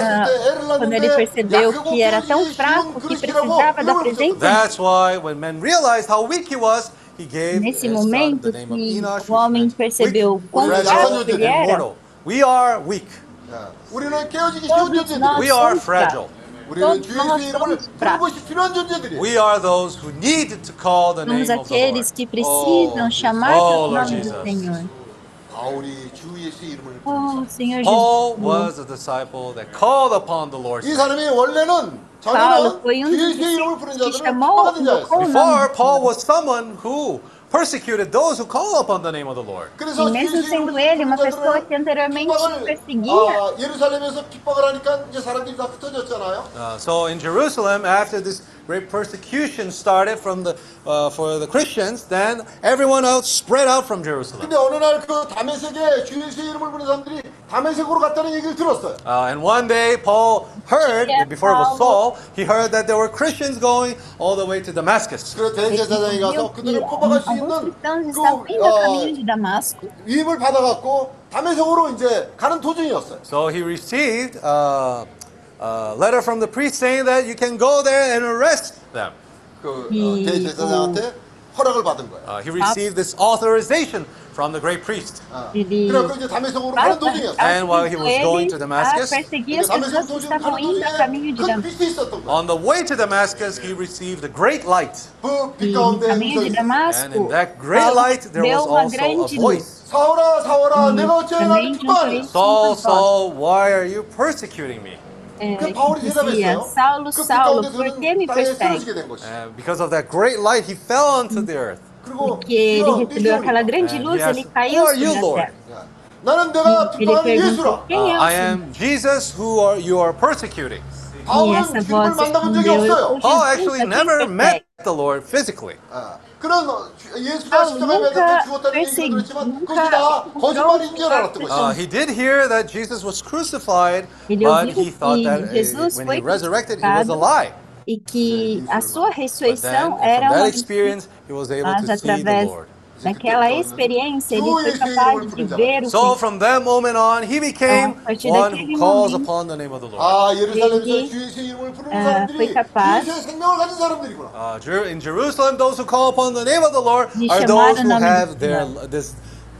Ah, quando ele percebeu que era tão fraco que precisava da presença. That's why when men realized how weak he was, he gave Nesse momento que o homem percebeu quão fraco ele era. We are weak. We are fragile. Nós somos fracos. We are those who need to call the name Somos aqueles que precisam oh, chamar oh, o nome do Senhor. 바울이 주 예수의 이름을 Oh, 부르면서 Senhor Paul Jesus. was a disciple that called upon the Lord's 이 name. 사람이 원래는 Paulo 전에는 foi um 주 dos 예수의 이름을 부르는 discípulos que 자들을 chamou 핍박하던 invocou 자였어요. o nome Before, do Paul Senhor. was someone who persecuted those who call upon the name of the Lord. 그래서 E mesmo sendo ele uma pessoa que anteriormente perseguia, 아, 예루살렘에서 핍박을 하니까 이제 사람들이 다 흩어졌잖아요. Uh, so in Jerusalem, after this great persecution started from the uh, for the Christians, then everyone else spread out from Jerusalem. 근데 어느 날 그 다메섹에 주 예수의 이름을 부르는 사람들이 다메섹으로 갔다는 얘기를 들었어요. Uh, and one day, Paul heard Yeah, before it was Paul. Saul, he heard that there were Christians going all the way to Damascus. 그래서 대제사장이 가서 viu que 그들을 포박할 수 있는 alguns cristãos 그 estavam indo a 어, caminho de Damasco. 위임을 받아갖고 다메섹으로 이제 가는 도중이었어요. So he received uh, a letter from the priest saying that you can go there and arrest them. 그 어, 이- 대제사장한테 허락을 받은 거예요. Uh, he received this authorization from the great priest. 어. Ele 그래서 이제 다메섹으로 para- 가는 도중이었어요. And while he was going to ele a Damascus, perseguir as 다메섹 pessoas que 도중 estavam 가는 indo a caminho 도중에 de 큰 Damasco. 빛이 있었던 거예요. on the way to Damascus, he received a great light. 그 E 빛 no 가운데 caminho 음성이 de 있어요. And in Damasco, that great Paulo light, there deu was uma also a grande luz. voice. 사울아 사울아 E 내가 어찌하여 나를 também junto a 핍박하냐 isso, Saul, um sacerdote. Saul, why are you persecuting me? because of that great light, he fell onto the earth. Who are you, Lord? grande luz, ele caiu sobre a terra. I am Jesus who are, you are persecuting. E 바울은 essa 주님을 voz 만나본 적이 respondeu, eu 없어요. sou Paul Jesus actually a quem never met persegue. the Lord physically. 아, 그런 어, 주- 예수가 Paulo 십자가에 매달려 nunca 죽었다는 얘기를 persegui- 들었지만 nunca 그것이 다 거짓말인 줄 알았던 Uh, 것이죠. he did hear that Jesus was crucified, Ele but ouviu he thought que that uh, Jesus when foi he resurrected, it was a crucificado. lie. E que a sua But then, ressurreição from era that uma experience, he was able mas to see the através Lord. daquela experiência ele foi capaz de ver o So que from that moment on, he became a partir one daquele who calls momento, upon the name of the Lord. 아 예루살렘에서 ele, 주 예수의 이름을 부르는 아, 사람들이 foi 주 capaz. 예수의 생명을 가진 사람들이구나. Uh, Jer- in Jerusalem, those who call upon the name of the Lord Ni are chamar those o who nome have do their Senhor. this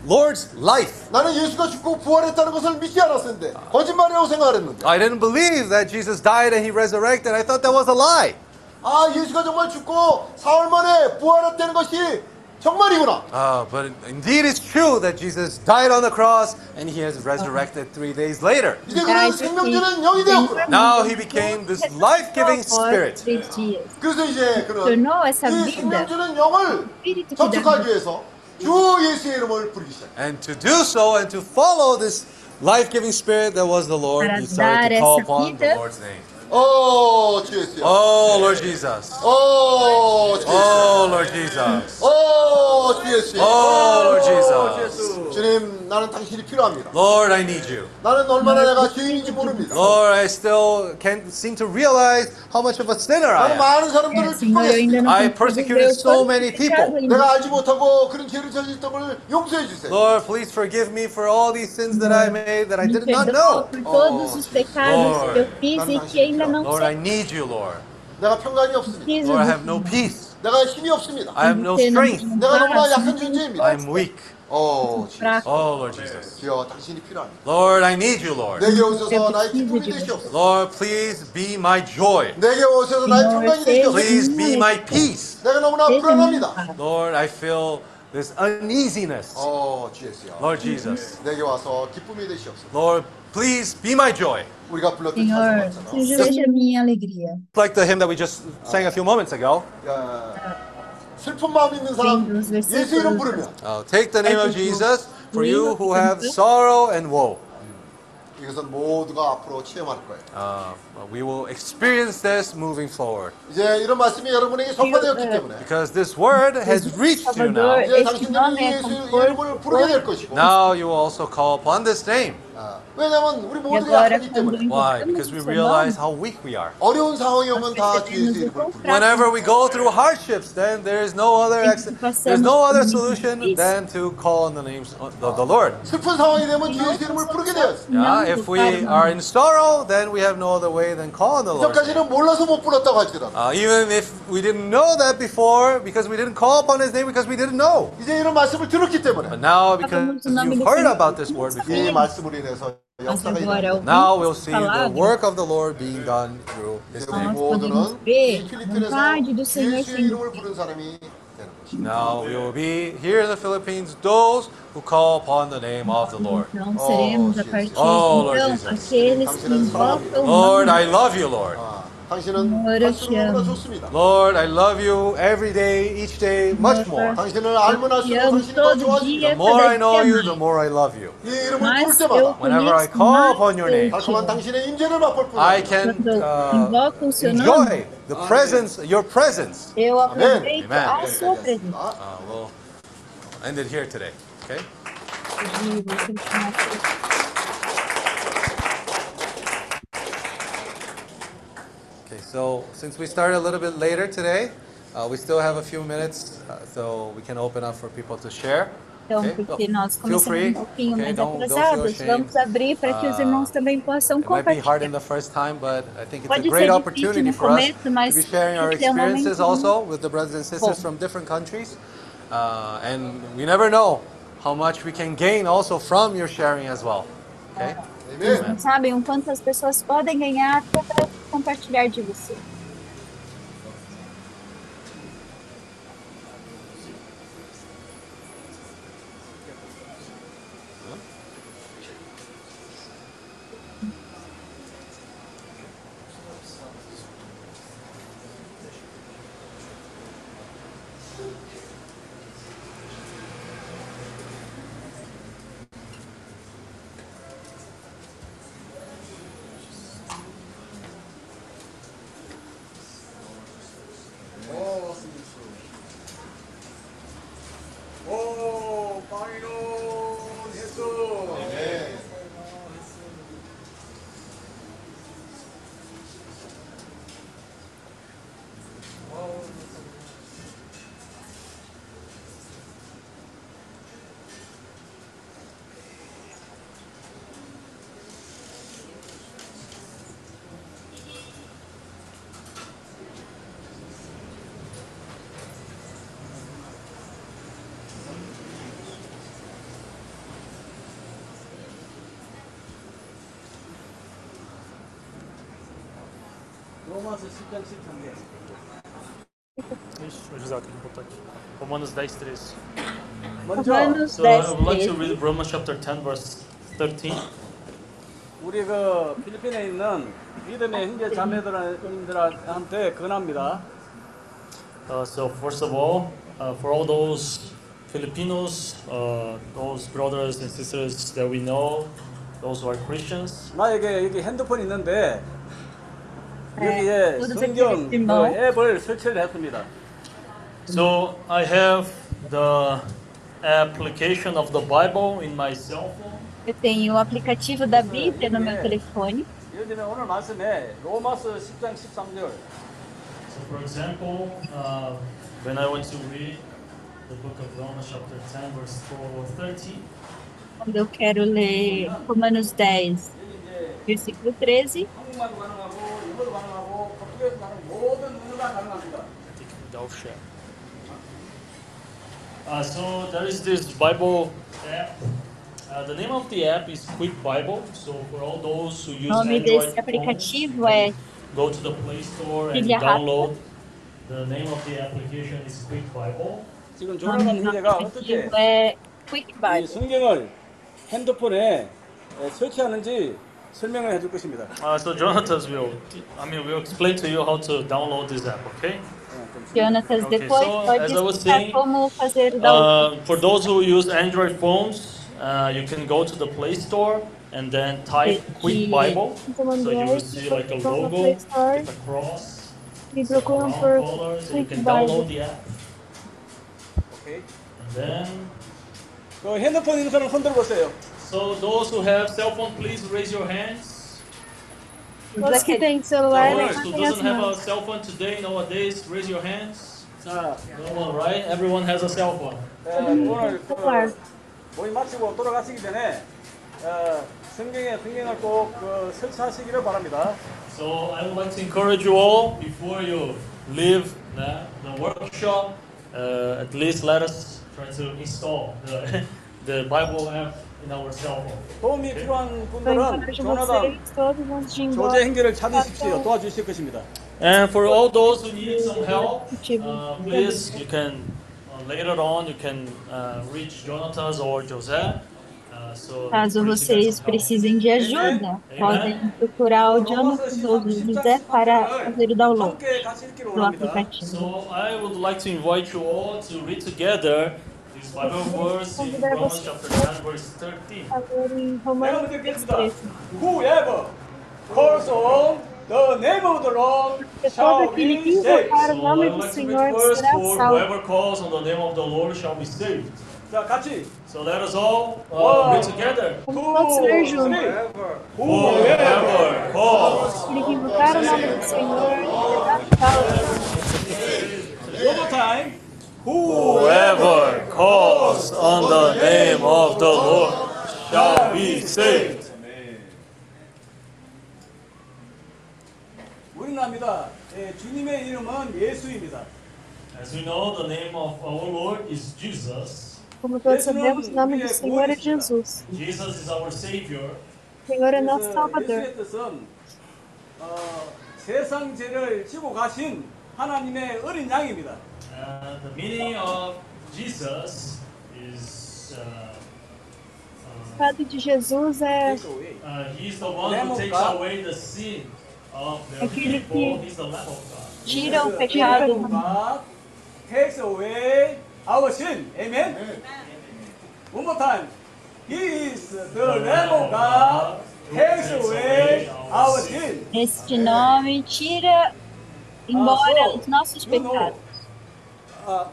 Lord's life. 나는 예수가 죽고 부활했다는 것을 믿지 않았었는데 거짓말이라고 생각했는데 I didn't believe that Jesus died and he resurrected. I thought that was a lie. 아 예수가 정말 죽고 사흘 만에 부활했다는 것이 정말이구나. Uh, but indeed, it's true that Jesus died on the cross and he has resurrected three days later. 이제 그는 생명주는 영이 되었구나. Now he became this life-giving spirit. Três dias. 그래서 이제 그는 tornou essa 이 vida 생명주는 영을 Espírito que dá 접촉하기 vida. 위해서 주 예수의 이름을 부르기 시작. And to do so and to follow this life-giving spirit that was the Lord, Para he started dar to call essa upon the vida. Lord's name. 어, 주 예수야. Oh, Lord Jesus. 어, 주 예수야. Oh, Lord Jesus. 어, 주 예수야. Oh, Lord Jesus. 주님, 나는 당신이 필요합니다. Lord, I need you. 나는 얼마나 내가 죄인인지 모릅니다. Lord, I still can't seem to realize how much of a sinner I 나는 am. 많은 É, 사람들을 Senhor, eu ainda 핍박했습니다. não I consigo persecuted ver o so quanto many pecado people. em mim. 내가 알지 못하고 그런 죄를 저질렀던 걸 용서해 주세요. Lord, please forgive me for all these sins that I made that I Me did not perdoa know. por todos os pecados Lord, que eu fiz e que ainda não Lord, I sei. need you, Lord. 내가 평강이 없습니다. Preciso Lord, I do have no peace. 내가 힘이 없습니다. I have no Você não strength. tem 내가 너무나 força, 약한 não tem 존재입니다. I'm weak. 어, 주 fraco. Oh, Lord Jesus. 주여 당신이 필요합니다. Lord, I need you, Lord. 내게 오셔서 Eu 나의 preciso 기쁨이 de 되시옵소서. Lord, please be my joy. 내게 오셔서 나의 Senhor, 평강이 seja 되시옵소서. Please be my peace. 내가 너무나 Seja minha 불안합니다. paz. Lord, I feel this uneasiness. 어, 주 예수야. Lord Jesus. 내게 와서 기쁨이 되시옵소서. Lord, please be my joy. 우리가 불렀던 Senhor, 찬송가처럼 seja minha alegria. Like the hymn that we just sang a few moments ago. 야, 슬픈 마음 있는 사람 Sim, dos 예수 versículos. 이름 부르면 Uh, take the name of Jesus for you who have sorrow and woe. 이것은 모두가 앞으로 체험할 거예요. Uh, we will experience this moving forward 이제 이런 말씀이 여러분에게 전파되었기 네. 때문에 because this word has reached you Salvador, now. 이제 este 당신들이 nome é 예수 conforto. 이름을 부르게 될 것이고 Now you will also call upon this name. 아, 왜냐면 우리 E 모두 agora, 약하기 quando 때문에 Why? invocamos Because we o seu realize nome, how weak we are. 어려운 상황이 오면 다 nós 주의 percebemos o 이름을 quão 부르고 fraco Whenever we go through hardships, then there is no other ex- there's no other solution than to call on the names of the Lord. 슬픈 상황이 되면 주의 이름을 부르게 되었어. Yeah, if we are in sorrow, then we have no other way than call on the Lord. 이전까지는 몰라서 못 불렀다고 할지라도 Uh, even if we didn't know that before, because we didn't call upon His name, because we didn't know. 이제 이런 말씀을 들었기 때문에 But now, because you've heard about this word 이 before, 말씀으로 인해서 Mas 역사가 agora, 일어납니다. now ouvindo we'll essa see the palavra, work of the Lord being done through His 우리 name. nós podemos 모두는 ver 이 a 필리핀에서 vontade do Senhor 예수의 sendo 이름을 부른 사람이 되는 것입니다. Now we will be here in the Philippines those who call upon the name of the Lord. Então seremos a partir de Oh, Lord então Jesus. aqueles que invocam o Lord, nome I love you, Lord. 아, 당신은 Lord, 할수록 너무나 I am. 좋습니다. Lord, I love you every day, each day, much more. 당신을 알면 Te 할수록 amo 당신이 더 todo 좋아집니다. dia, The more I cada know dia you, the mais. more I love you. 이 이름을 부를 Mas eu 때마다 Whenever I conheço call mais upon your name, eu 달콤한 te 당신의 임재를 맛볼 I 뿐입니다. can Quando uh, invoco o seu nome, enjoy the presence, your presence. eu aproveito Amen. a sua presença. 아, Uh, we'll end it here today. Okay? Okay, so since we started a little bit later today, uh, we still have a few minutes, uh, so we can open up for people to share. Então, Okay? porque nós Feel começamos free. um pouquinho Okay, mais don't- don't atrasados, ashamed. vamos abrir para que os Ah, irmãos também possam It might be hard in compartilhar. the first time, but I think it's a Pode great ser opportunity difícil no for us começo, to mas be sharing our um experiences also with the brothers and sisters bom. from different countries. Uh, and we never know how much we can gain also from your sharing as well. Okay? 아 멘. Não sabem o quanto as pessoas podem ganhar para compartilhar de você. que botar aqui. Romanos 10, 13. 먼저 Romanos So I 10, would like to 13. read Romans chapter 10, verse 13. 우리 그 필리핀에 있는 믿음의 형제 자매들한테 권합니다. Uh, so first of all, uh, for all those Filipinos, uh, those brothers and sisters that we know, those who are Christians, 나에게 여기 핸드폰 있는데 네, 여기에 모두 성경 듣겠지만. 그 앱을 설치를 했습니다. so I have the application of the Bible in my cell phone. Eu tenho o aplicativo da Bíblia no meu telefone. 예를 들면 오늘 말씀에 로마서 10장 13절 So for example, uh, when I went to read the book of Romans chapter 10, verse 4, 13, Quando eu quero ler Romanos 10, 여기 이제 versículo 13, tem que mudar o share. Uh, so there is this Bible app. Uh, the name of the app is Quick Bible. So for all those who o use nome Android desse phones, aplicativo é go to the Play Store and Bíblia rápida. download. The name of the application is Quick Bible. 지금 o 조나단 nome do 형제가 어떻게 aplicativo é Quick 이 Bible. 성경을 핸드폰에 에, 설치하는지 설명을 해줄 것입니다. Uh, so Jonathan will, I mean, will explain to you how to download this app. Okay. Jonatas, Okay, depois so, pode as I was explicar saying, como fazer o download. Uh, for those who use Android phones, uh, you can go to the Play Store and then type Quick Bible. So you will see like a logo with a cross, E some procuram round por colors, and you Quick can Bible. download the app. 오케이. And then 그 핸드폰 있는 사람 손 들어보세요. So those who have cell phone, please raise your hands. Todos que têm celular, Those who levantem as doesn't have a mãos. cell phone today nowadays, raise your hands. 자, No one, right? Everyone has a cell phone. 에, 오늘 celular. 그 모임 마치고 돌아가시기 전에 어, 성경에 성경을 꼭 그, 설치하시기를 바랍니다. So I would like to encourage you all before you leave the, the workshop, uh, at least let us try to install the, the Bible app in our cell phone. 도움이 필요한 Eu 분들은 encorajo 조나단 vocês, todos antes de ir 조제 embora. 행계를 찾으십시오. 도와주실 것입니다. And for all those who need some help, Tipo, uh, please you can uh, later on you can uh, reach Jonathan or José. Uh, so Caso please you get vocês some help. precisem de ajuda, podem procurar o Jonathan ou o José para fazer o download 함께 같이 읽기로 do 원합니다. aplicativo. So I would like to invite you all to read together this Bible verse in Romans chapter 10 verse 13. Agora em 내가 Romanos 먼저 읽겠습니다. 13. Whoever calls on the name of the Lord Porque todo shall aquele que be saved. invocar o So I nome would do like to Senhor read first será for salvo. whoever calls on the name of the Lord shall be saved. 자, 같이. So let us all uh, One. read together. Vamos todos ler Two, juntos. three. Whoever calls. Aquele que invocar o nome do Senhor será salvo. One more time. Whoever calls on the name of the Lord shall be saved. 우리는 압니다. 예, 주님의 이름은 예수입니다. As we know, the name of our Lord is Jesus. Como todos sabemos, o nome do Senhor é Jesus. Jesus is our Savior. O Senhor é nosso 그래서 Salvador. 예수의 뜻은 어, 세상 죄를 지고 가신 하나님의 어린 양입니다. Uh, the meaning of Jesus is uh, O uh, fato de Jesus é Take away. uh, He's the one Lamb who of takes God. away the sin of the Aquele people. que- He's the Lamb of God. Tira o Jesus, pecado Lamb of God takes away our sin. Amen. One more time. He is the Lamb of God takes away our sin. Este nome tira embora Ah, so, os nossos you know, pecados. 아,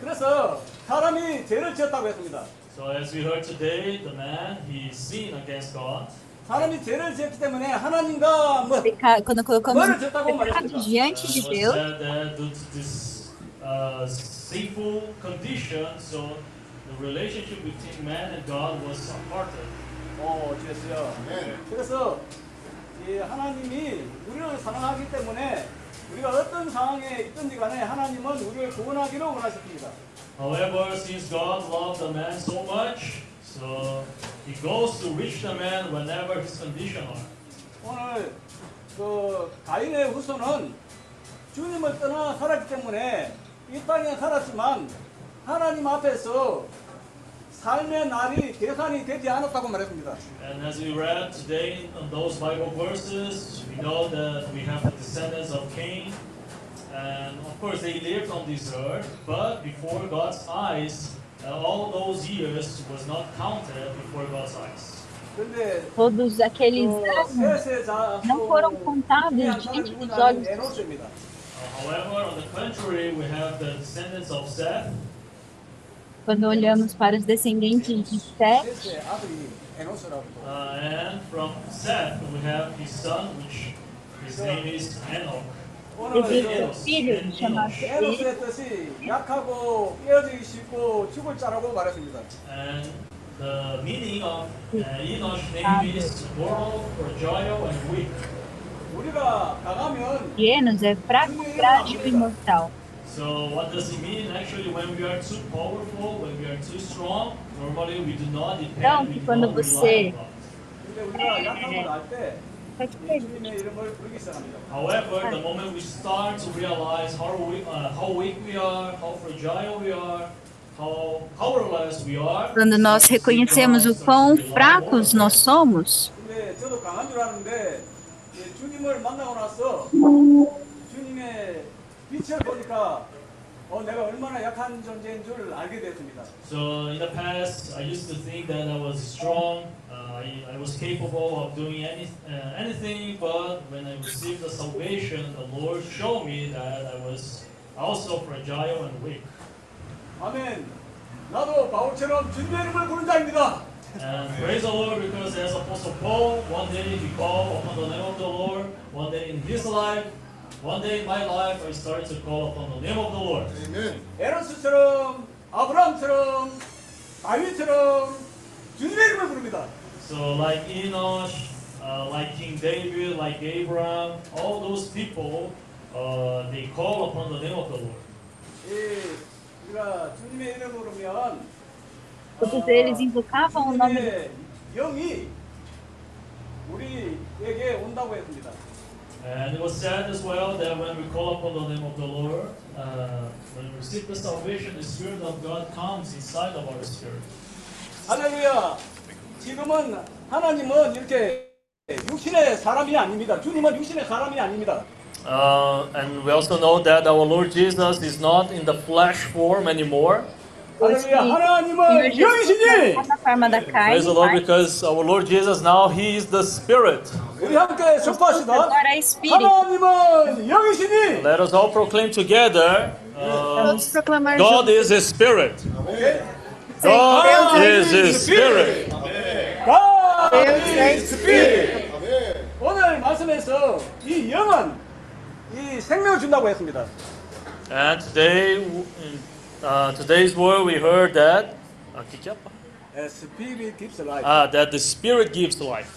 그래서 사람이 죄를 지었다고 했습니다. So as we heard today, the man he sinned against God. 사람이 죄를 지었기 때문에 하나님과 뭐 Quando colocamos mais pecados cuidado. diante Uh, de Deus, uh, sinful condition, so the relationship between man and God was aparted. 어, 됐어요. 그래서 이 하나님이 우리를 사랑하기 때문에 우리가 어떤 상황에 있든지 간에 하나님은 우리를 구원하기를 원하십니다. However, since God loved the man so much, so he goes to reach the man whenever his condition are. 오늘 그 가인의 후손은 주님을 떠나 살았기 때문에 이 땅에 살았지만 하나님 앞에서 삶의 날이 계산이 되지 않았다고 말했습니다. And as we read today on those Bible verses, we know that we have the descendants of Cain. And of course, they lived on this earth, but before God's eyes, uh, all those years was not counted before God's eyes. 그런데 todos aqueles 그 anos 셋의 자 não foram contados diante dos olhos 에노스입니다. Uh, however, on the contrary, we have the descendants of Seth, quando olhamos para os descendentes de Seth. Uh, and Seth we have his son, which his Enoch. Um filho chamado And the meaning of uh, Enoch's name is moral or joyful and weak. E Enos é fraco, frágil e mortal. So what does it mean? Actually, when we are too powerful, when we are too strong, normally we do not depend. Então, quando você However, the moment we start to realize how weak, uh, how weak we are, how fragile we are, quando nós reconhecemos o quão fracos nós somos, 빛을 보니까 어, 내가 얼마나 약한 존재인 줄 알게 됐습니다. So in the past, I used to think that I was strong. Uh, I, I was capable of doing any, uh, anything. But when I received the salvation, the Lord showed me that I was also fragile and weak. 아멘. 나도 바울처럼 주님의 이름을 부른 자입니다. And praise the Lord because as Apostle Paul, one day he called upon the name of the Lord. One day in his life, one day in my life, I started to call upon the name of the Lord. 아멘. 에노스처럼 아브라함처럼 다윗처럼 주님의 이름을 부릅니다. So like Enosh, uh, like King David, like Abraham, all those people, uh, they call upon the name of the Lord. 이 우리가 주님의 이름을 부르면 Todos eles invocavam o nome do 주님의 영이 우리에게 온다고 했습니다. And it was said as well that when we call upon the name of the Lord, uh, when we receive the salvation, the Spirit of God comes inside of our spirit. 할렐루야. 지금은 하나님은 이렇게 육신의 사람이 아닙니다. 주님은 육신의 사람이 아닙니다. Uh, and we also know that our Lord Jesus is not in the flesh form anymore. o 할렐루야. Espírito. Senhor 하나님은 Jesus 영이시니 não está na forma da carne, Praise the Lord mas because our Lord Jesus now He is the Spirit. 우리 함께 선포합시다. agora é Espírito. 하나님은 영이시니 Let us all proclaim together. Uh, Vamos proclamar God juntos. is a Spirit. Senhor God Deus is a Spirit. God Deus é is Spirit. 아멘. 오늘 말씀에서 이 영은 이 생명을 준다고 했습니다. And today, in uh, today's word, we heard that. uh, que que é? 예, Spirit gives life. Ah, that the Spirit gives life.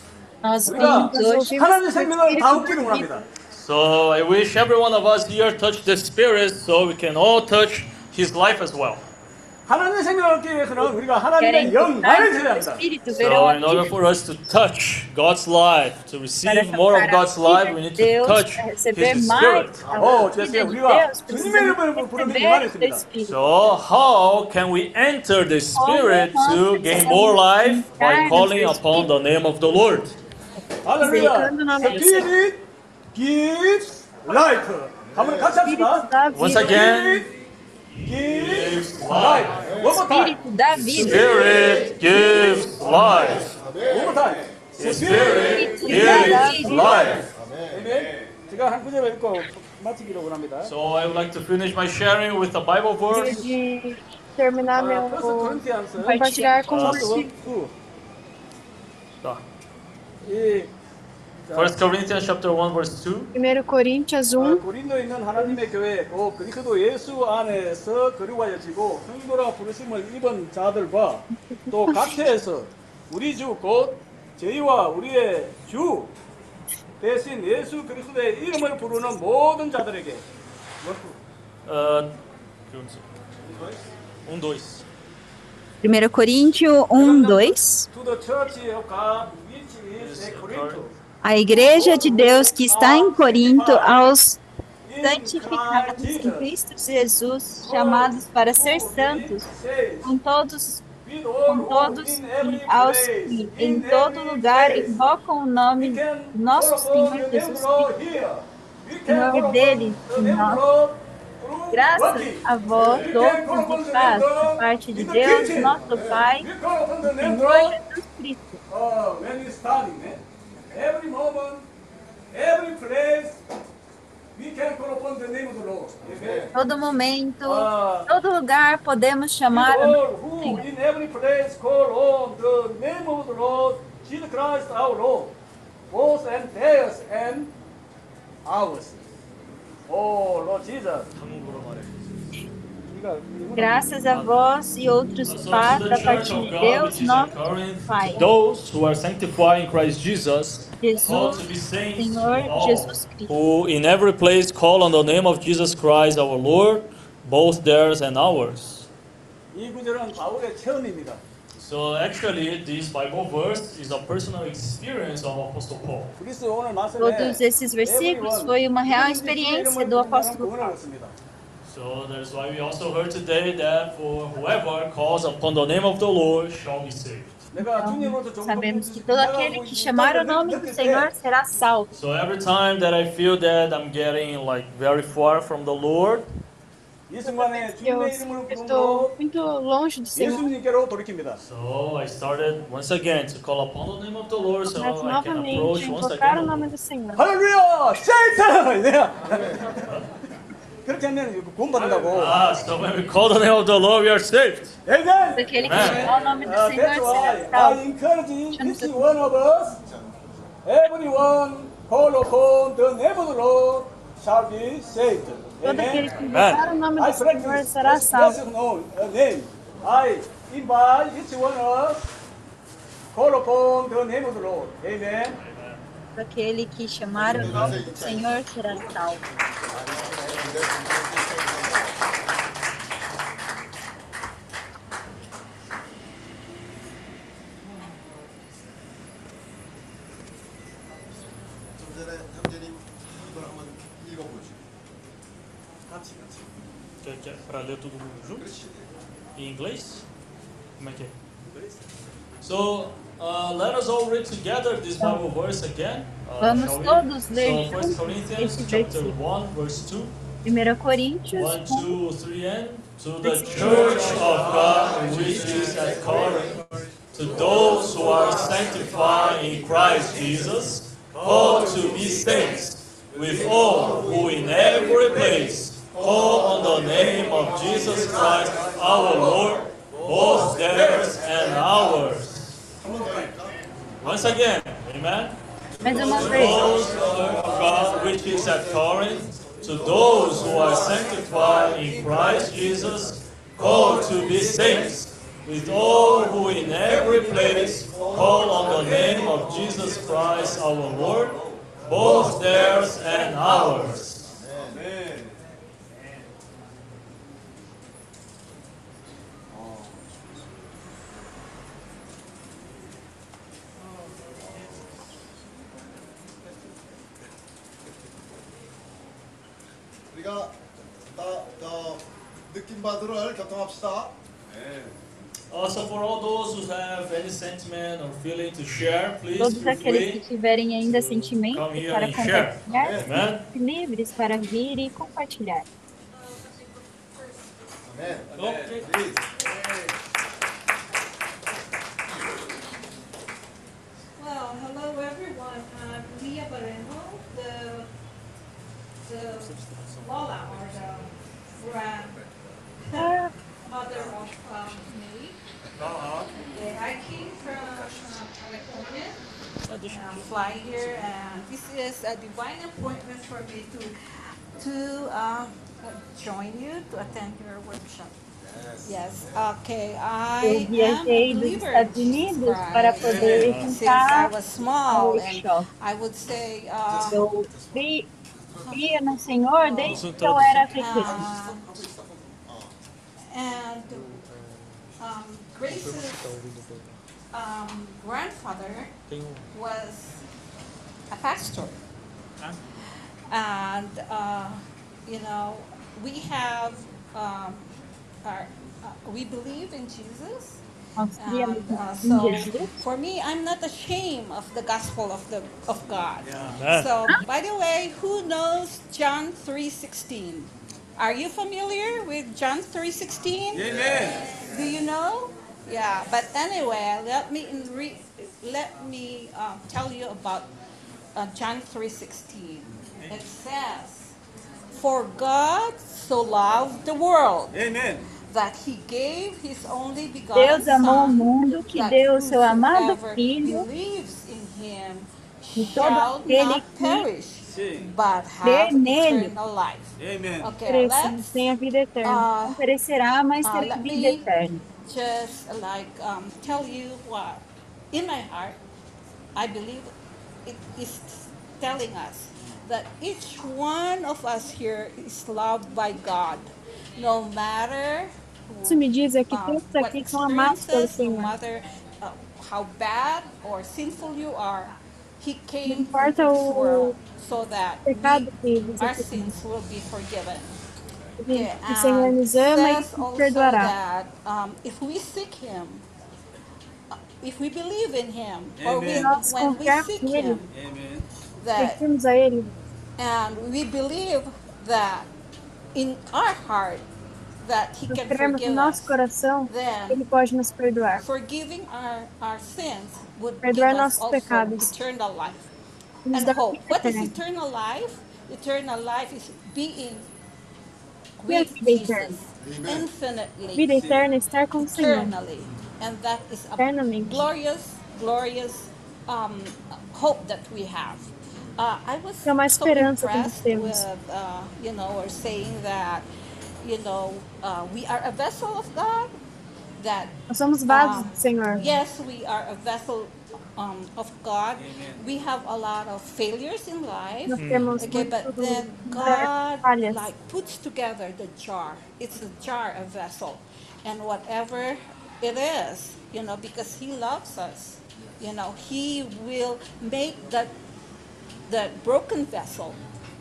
Nós 우리가 vimos hoje 하나님 생명을 다 얻기를 원합니다. So I wish every one of us here touch the Spirit, so we can all touch His life as well. 하나님 생명을 얻기 위해서는 우리가 하나님의 querem 영만을 tocar 줘야 o 합니다. Espírito, So verão in order aqui for us to touch God's life, to para receive more of God's life, we need to Deus, touch para receber His mais Spirit. a 오, vida 됐어요. de 우리가 Deus, 주님의 precisamos 이름을 부르는 receber 이만을 do 했습니다. Espírito. So how can we enter the Spirit to gain more life by calling upon the name of the Lord? 할렐루야. Predicando o nome do Senhor. Spirit gives life. 한번 같이 합시다. Espírito da Once vida. again, gives life. One more time. Espírito da vida. Spirit gives life. One more time. Spirit da gives vida. life. 아멘. 제가 한 구절을 읽고 마치기로 원합니다. So I would like to finish my sharing with a Bible verse. de terminar meu 아, 퍼스트 코린티안스 compartilhar com Ah, você. 2. Tá. 이 자, 1 Corinthians chapter 1 verse 2. 1 Coríntios 어, 1, 고린도에 있는 하나님의 교회 또 그리스도 예수 안에서 거룩하여지고 성도라 부르심을 입은 자들과 또 각처에서 우리 주 곧 저희와 우리의 주 대신 예수 그리스도의 이름을 부르는 모든 자들에게 Uh, um, dois. 1 Coríntios 1, 2. To the church of God which is at Corinth A igreja de Deus que está em Corinto, aos in santificados Christ em Jesus. Cristo Jesus, chamados para ser santos, Says, com todos, with all com who todos in e every aos place, que in em todo every lugar place, invocam o nome We can do nosso call upon Senhor the name Jesus Lord Cristo. here. We Em can nome call upon dele, the name nós, Lord through Graças working. a vós, We can todos call upon de the paz, name da Lord parte de in the Deus, kitchen. nosso Pai, We call upon the name Senhor Lord Jesus Cristo. Uh? Every moment, every place, we can call upon the name of the Lord. Amen. Todo momento, Ah. todo lugar podemos chamar o all nome do in every place call on the name of the Lord, Jesus Christ our Lord, both and theirs and ours. Oh Lord Jesus. Graças a vós e outros So paz to da the parte church of de God Deus, which is in nosso Corinth, Pai. those who are sanctified in Christ Jesus, called Jesus, to be saints, Senhor all, Jesus Cristo. who in every place call on the name of Jesus Christ our Lord, both theirs and ours. 이 구절은 바울의 체험입니다. So actually, this Bible verse is a personal experience of Apostle Paul. 그리스도 오늘 말씀에 Todos esses versículos foi uma real experiência do apóstolo Paulo. So that is why we also heard today that for whoever calls upon the name of the Lord shall be saved. Sabemos que todo aquele que chamar o nome do Senhor será salvo. So every time that I feel that I'm getting like very far from the Lord, eu estou muito longe do Senhor. So I started once again to call upon the name of the Lord so I can approach once again. o nome do Senhor. Hallelujah! Satan! 그렇게 하면 구원받는다고. Ah, so when we call the name of the Lord, we are saved. Amen. Daquele que Amen. chamar o nome do Uh, Senhor that's será why I salvo. encourage each one of us, everyone call upon the name of the Lord shall be saved. Todo aquele Amen. que invocar o nome I do Senhor practice será this salvo. blessed known, uh, name. I invite each one of us call upon the name of the Lord. Amen. para aquele que chamar o nome do Senhor será salvo. Para ler todo mundo junto? Em inglês? Como é que é? So uh, let us all read together this Bible verse again. Uh, Vamos todos ler So, 1 Corinthians chapter 1, verse 2. 1 Coríntios 1, 1, 2, 3, and to the church of God which is at Corinth, to those who are sanctified in Christ Jesus, called to be saints, with all who in every place call on the name of Jesus Christ our Lord, both theirs and ours. Once again, amen. mais uma vez. those of God which is at Corinth, to those who are sanctified in Christ Jesus, called to be saints, with all who in every place call on the name of Jesus Christ our Lord, both theirs and ours. 우리가 다 어, 느낌 바들을 교통합시다. Also, for all those who have any sentiment or feeling to share, please Todos feel aqueles que free. tiverem ainda sentimento Come here para and share. compartilhar, Amen. fiquem livres para vir e compartilhar. 아멘. Okay. A divine appointment for me to to uh, join you to attend your workshop. Yes. Okay. I am viajei dos Estados Unidos para poder Since I juntar was small, and workshop. I would say, uh, Eu vi, no Senhor desde que eu era pequena. uh, and um, Grace's um, grandfather was a pastor, and uh, you know we have um, our, uh, we believe in Jesus. And, uh, so for me, I'm not ashamed of the gospel of the of God. Amen. So, by the way, who knows John 3:16? Are you familiar with John 3:16? Amen. Do you know? Yeah, but anyway, let me re- let me um, tell you about uh, John 3:16. It says, "For God so loved the world Amen. that He gave His only begotten Deus amou o Son, mundo que deu o seu amado Filho believes in Him E todo aquele que perish, Sim. but crê have nele eternal life." Amen. Okay, Cresça, let's tem a vida eterna. ah, Não perecerá, mas terá let vida eterna. just like um, tell you what in my heart I believe it is telling us that each one of us here is loved by God, no matter Isso me diz é que um, todos what aqui são amados pelo Senhor. matter uh, how bad or sinful you are. He came Não into importa o world so that pecado we, que our sins will be forgiven. O Senhor and nos ama e says nos also perdoará. that um, if we seek Him, uh, if we believe in Him, or we, Nós when we seek nele. Him, Amen. that Servimos a Ele. and we believe that in our heart that He can cremos no forgive nosso us, coração then Ele pode nos perdoar. forgiving our, our sins would give Perdoar us nossos also pecados. eternal life Nos and dá hope. vida What is eterna. eternal life? Eternal life is being with they can. Jesus infinitely, Vida eterna é estar com o Senhor. eternally. And that is a Eternamente. glorious, glorious um, hope that we have. Uh, I was É uma so esperança que nós impressed temos. with, uh, you know, or saying that, you know, uh, we are a vessel of God. That Nós somos vasos do Senhor. yes, we are a vessel um, of God. We have a lot of failures in life. Nós temos Okay, but then God like puts together the jar. It's a jar, a vessel, and whatever it is, you know, because He loves us, you know, He will make that that broken vessel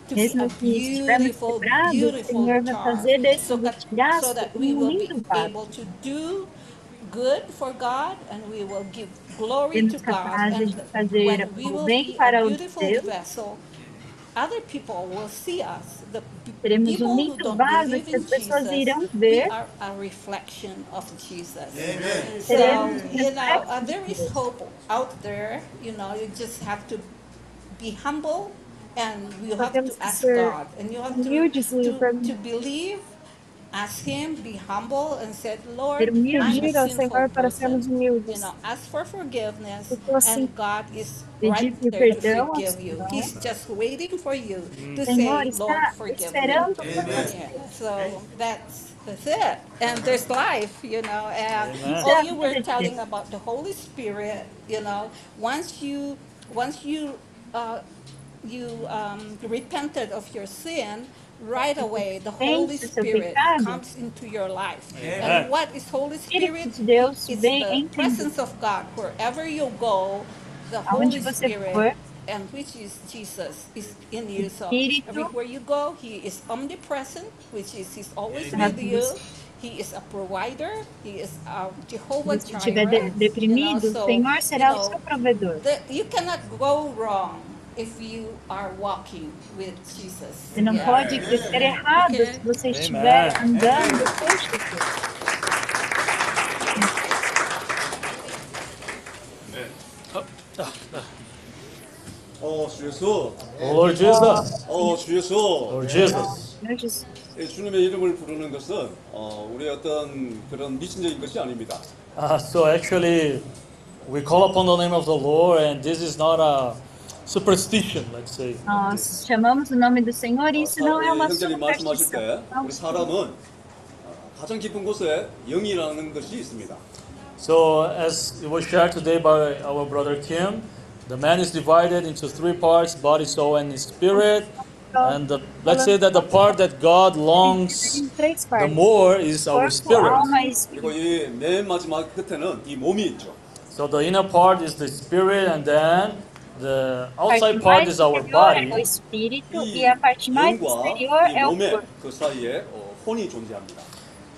to be a Mesmo que estivermos beautiful, beautiful jar, so that, so that we will be able to do good for God and we will give glory to God. And when we will be a beautiful vessel, other people will see us. The Teremos um lindo vaso que as pessoas irão we ver. are a reflection of Jesus. Amen. So, you know, uh, reflexos de is hope out there. You know, you just have to be humble and you have to temos que ask ser God. And you have to, humildes to, to believe, ask Him, be humble, and say, Lord, I'm a pedir ao Senhor para person. sermos humildes. You know, ask for forgiveness, assim, and God is right there to perdão ao forgive you. Senhor. He's just waiting for you to Senhor say, Lord, forgive me. Yeah, so that's that's it. And there's life, you know. And Amen. oh, you were telling about the Holy Spirit, you know. Once you once you uh, you um, repented of your sin, right away the Holy Spirit comes into your life. Amen. And what is Holy Spirit? de Deus It's the em presence of God. Wherever you go, the Holy Spirit, for, and which is Jesus, is in you. So Espírito. everywhere you go, He is omnipresent, which is He's always Amen. with you. He is a provider. He is a Jehovah Se estiver Jireh. de- deprimido, you know, o so, Senhor será you o seu provedor. the, you cannot go wrong if you are walking with Jesus. Você não Yeah. pode crescer errado Okay. se você estiver Amen. andando com Jesus. 어, 주 예수. Lord Jesus. 어, 주 예수. Lord Jesus. Senhor Jesus. 예, 주님의 이름을 부르는 것은 어, 우리의 어떤 그런 미신적인 것이 아닙니다. Uh, so actually, we call upon the name of the Lord, and this is not a superstition, let's say. Nós chamamos o nome do Senhor e isso não é uma 형제님 말씀하실 때 superstição. 우리 사람은 어, 가장 깊은 곳에 영이라는 것이 있습니다. So, as it was shared today by our brother Kim, the man is divided into three parts body, soul, and spirit. And the, let's say that the part that God longs Em três the partes. more is our Corpo, spirit. alma e espírito. 그리고 이 맨 마지막 끝에는 이 몸이 있죠. So, the inner part is the spirit, and then the A outside parte part mais is our superior é o body. espírito 이 e a parte mais 영과 exterior 이 é o 몸의 corpo. 그 사이에 어, 혼이 존재합니다.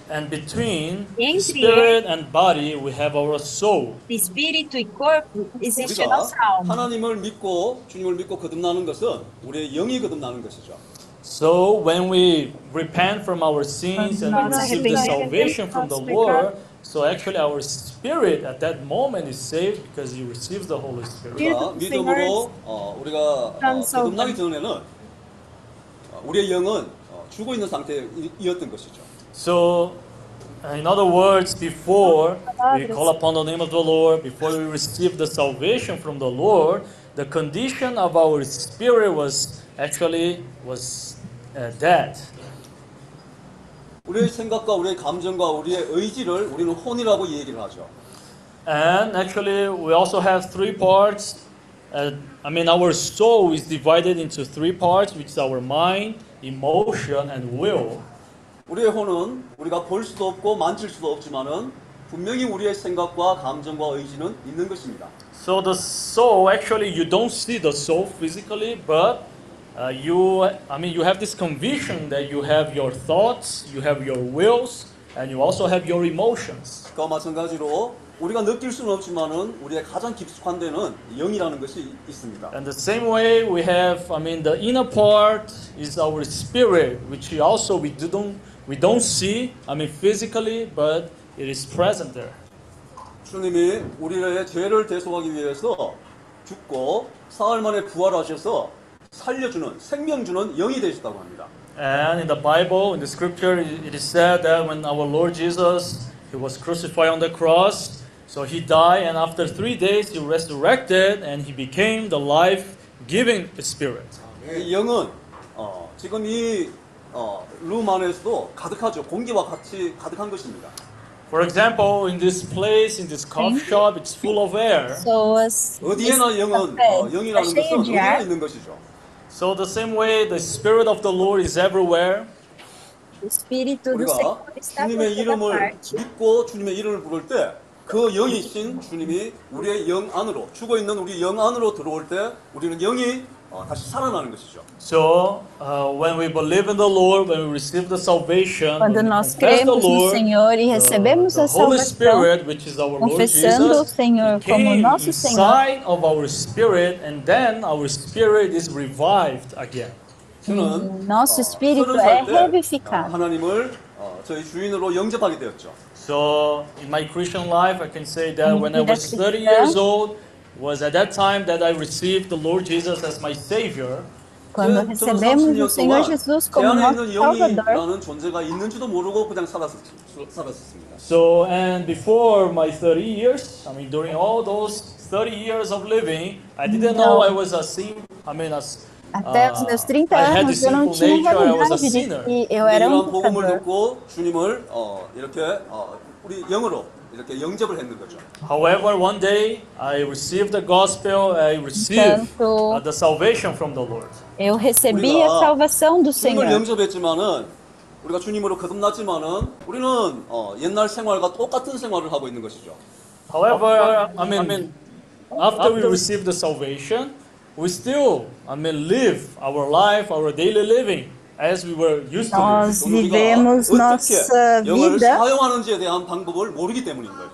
And between Entre spirit and body, we have our soul. Espírito e corpo existe a 우리가 nossa alma. 하나님을 믿고 주님을 믿고 거듭나는 것은 우리의 영이 거듭나는 것이죠. So when we repent from our sins and we Nós receive the arrependemos salvation from the dos Lord, so actually our spirit at that moment is saved because you receive the Holy Spirit. 우리가 Spirit 믿음으로 어, 우리가 어, transformed. 거듭나기 전에는 어, 우리의 영은 어, 죽어 있는 상태이었던 것이죠. So, uh, in other words, before we call upon the name of the Lord, before we receive the salvation from the Lord, the condition of our spirit was actually was uh, dead. 우리의 생각과 우리의 감정과 우리의 의지를 우리는 혼이라고 얘기를 하죠. And actually, we also have three parts. Uh, I mean, our soul is divided into three parts, which is our mind, emotion, and will. 우리의 혼은 우리가 볼 수도 없고 만질 수도 없지만은 분명히 우리의 생각과 감정과 의지는 있는 것입니다. So the soul, actually, you don't see the soul physically, but uh, you, I mean, you have this conviction that you have your thoughts, you have your wills, and you also have your emotions. 그와 마찬가지로 우리가 느낄 수는 없지만은 우리의 가장 깊숙한 데는 영이라는 것이 있습니다. And the same way we have, I mean, the inner part is our spirit, which we also we don't we don't see, I mean, physically, but it is present there. 주님이 우리의 죄를 대속하기 위해서 죽고 사흘 만에 부활하셔서 살려주는 생명 주는 영이 되셨다고 합니다. And in the Bible, in the scripture, it is said that when our Lord Jesus he was crucified on the cross, so he died, and after three days he resurrected, and he became the life-giving Spirit. 이 영은 어, 지금 이 어, 룸 안에서도 가득하죠. 공기와 같이 가득한 것입니다. For example, in this place, in this coffee shop, it's full of air. Pessoas. 어디에나 영은 어, 영이라는 것은 어디나. 있는 것이죠. So the same way, the Spirit of the Lord is everywhere. O Espírito do 우리가 Senhor está por 주님의 이름을. 믿고 주님의 이름을 부를 때 그 영이신 주님이 우리의 영 안으로 죽어 있는 우리 영 안으로 들어올 때 우리는 영이 어, 다시 살아나는 것이죠. So uh, when we believe in the Lord, when we receive the salvation, when Quando we nós confess the cremos no Lord, Senhor e the- recebemos the a Holy salvação, Spirit, which is our Lord confessando o Jesus, Senhor he como came nosso Senhor, inside of our spirit, and then our spirit is revived again. 저는 nosso espírito 서른 é 살 때, 어, revivificado. 하나님을 어, 저희 주인으로 영접하게 되었죠. So in my Christian life, I can say that Minha when I vida was 30 cristã, years old, was at that time that I received the Lord Jesus as my savior. Quando recebemos o Senhor Jesus como nosso Salvador. So and before my 30 years, I mean during all those 30 years of living, I didn't mm-hmm. know I was a sin, I mean a Até os uh, meus 30 anos eu não tinha realidade de que eu era um pecador. 주님을 어, 이렇게 어, 영접을 했는 거죠. However, one day I received the gospel. I received uh, the salvation from the Lord. eu recebi a salvação do 주님을 Senhor. 영접했지만은 우리가 주님으로 거듭났지만은 우리는 어, 옛날 생활과 똑같은 생활을 하고 있는 것이죠. However, I mean, after we received the salvation, we still, I mean, live our life, our daily living as we were used to live. Nós 그럼 우리가 vivemos 어떻게 nossa 영을 vida 사용하는지에 대한 방법을 모르기 때문인 거예요.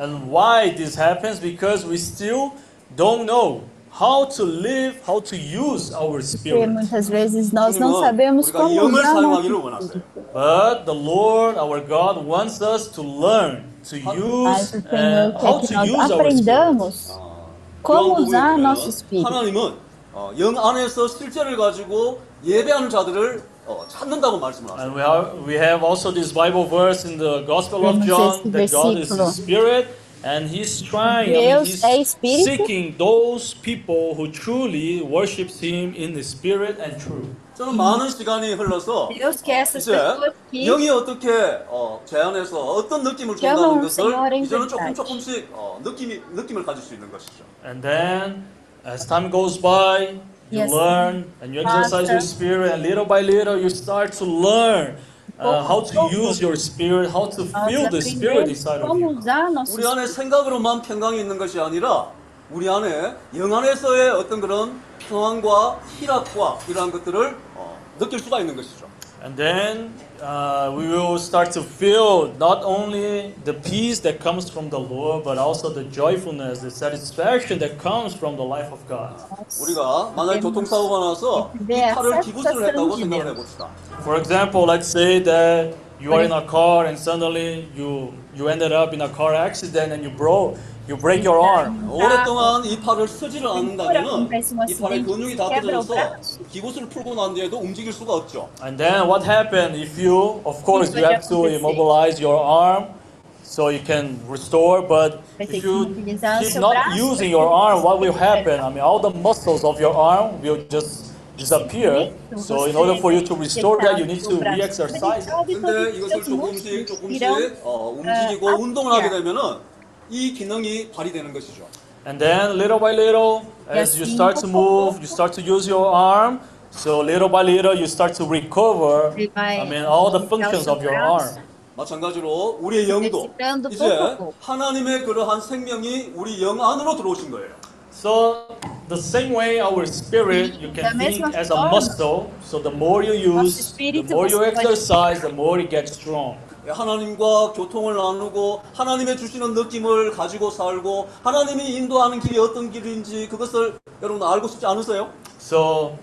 And why this happens? Because we still don't know how to live, how to use our porque spirit. muitas vezes nós não 주님은 sabemos 우리가 como 영을 usar 사용하기를 nosso 원하세요. But the Lord, our God, wants us to learn to Mas use o Senhor uh, how quer que to nós use our spirit. aprendamos como 요한복음에 usar 보면 nosso espírito. 하나님은 어, 영 안에서 실제를 가지고 예배하는 자들을 어, 찾는다고 말씀을 하세요. And we have, we have also this Bible verse in the Gospel of Temos John esse that God is versículo. Spirit and He's trying, I mean, Deus He's é Espírito. seeking those people who truly worships Him in the Spirit and truth. 저는 많은 시간이 흘러서 Deus quer essas 이제 pessoas que 영이 어떻게 어, 제 안에서 어떤 느낌을 경험을 준다는 것을 생활에 이제는 조금 verdade. 조금씩 어, 느낌이 느낌을 가질 수 있는 것이죠. And then, as time goes by, you Yes. learn and you exercise your spirit, and little by little, you start to learn uh, how to use your spirit, how to feel the spirit inside of you. 우리 안에 생각으로만 평강이 있는 것이 아니라 우리 안에 영 안에서의 어떤 그런 평안과 희락과 이러한 것들을 어, 느낄 수가 있는 것이죠. And then uh, we will start to feel not only the peace that comes from the Lord, but also the joyfulness, the satisfaction that comes from the life of God. 우리가 만약 교통사고가 나서 이 네, 팔을 기부스를 했다고 사사스러운 생각을 일이에요. 해봅시다. For example, let's say that you are in a car and suddenly you you ended up in a car accident and you broke you break your arm. 오랫동안 이 팔을 쓰지를 않는다면은 acontece um 이 팔의 acidente, 근육이 다 quebra o 끊어져서 braço. 기부스를 풀고 난 뒤에도 움직일 수가 없죠. And then what happened if you, of course, you have to acontecer. immobilize your arm so you can restore, but Vai ter if que you imobilizar keep seu not braço using para your que arm, what will você happen? I mean, all the muscles of your arm will just disappear. So in order for you to restore that, you need to re-exercise. 근데 이것을 조금씩 조금씩 어, 움직이고 아, 운동을 하게 앞이야. 되면은 이 기능이 발휘되는 것이죠. And then little by little, as you start to move, you start to use your arm. So little by little, you start to recover. I mean, all the functions of your arm. 마찬가지로 우리의 영도 이제. 하나님의 그러한 생명이 우리 영 안으로 들어오신 거예요. So the same way our spirit, you can think as a muscle. So the more you use, the more you exercise, the more it gets strong. 하나님과 교통을 나누고 하나님의 주시는 느낌을 가지고 살고 하나님이 인도하는 길이 어떤 길인지 그것을 여러분 알고 싶지 않으세요? So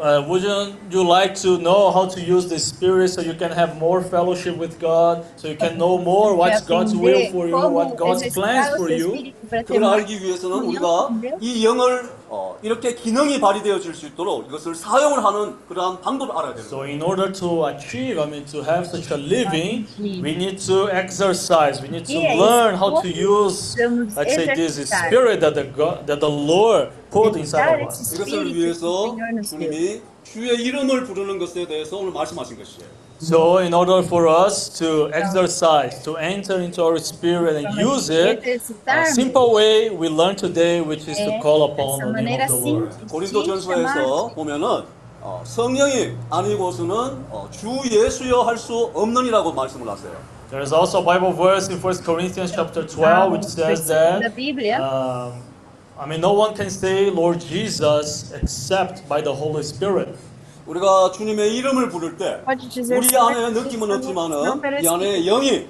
uh, wouldn't you like to know how to use the spirit so you can have more fellowship with God, so you can know more what's God's will for you, what God's plans for you? 그걸 알기 위해서는 우리가 이 영을 어, 이렇게 기능이 발휘되어 질 수 있도록 이것을 사용을 하는 그러한 방법을 알아야 되는 So in order to achieve, I mean, to have such a living, we need to exercise. We need to learn how to use, let's say, this spirit that the God, that the Lord put inside of us. 이것을 위해서 주님이 주의 이름을 부르는 것에 대해서 오늘 말씀하신 것이에요. So in order for us to exercise, to enter into our spirit and use it, a simple way we learn today, which is to call upon the name of the Lord. 고린도전서에서 보면은 어, 성령이 아니고서는 어, 주 예수여 할 수 없느니라고 말씀을 하세요. There is also a Bible verse in 1 Corinthians chapter 12 which says da that Bíblia. um, I mean no one can say Lord Jesus except by the Holy Spirit. 우리가 주님의 이름을 부를 때 우리 안에 느낌은 없지만은 이 안에 영이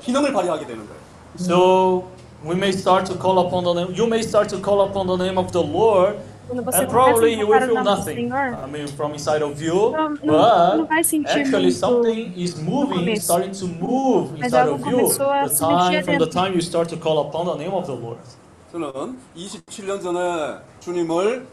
기능을 발휘하게 되는 거예요. So we may start to call upon the name you may start to call upon the name of the Lord and probably you will feel nothing. I mean from inside of you, but actually something is moving, starting to move inside of you. The time from the time you start to call upon the name of the Lord. 저는 27년 전에 주님을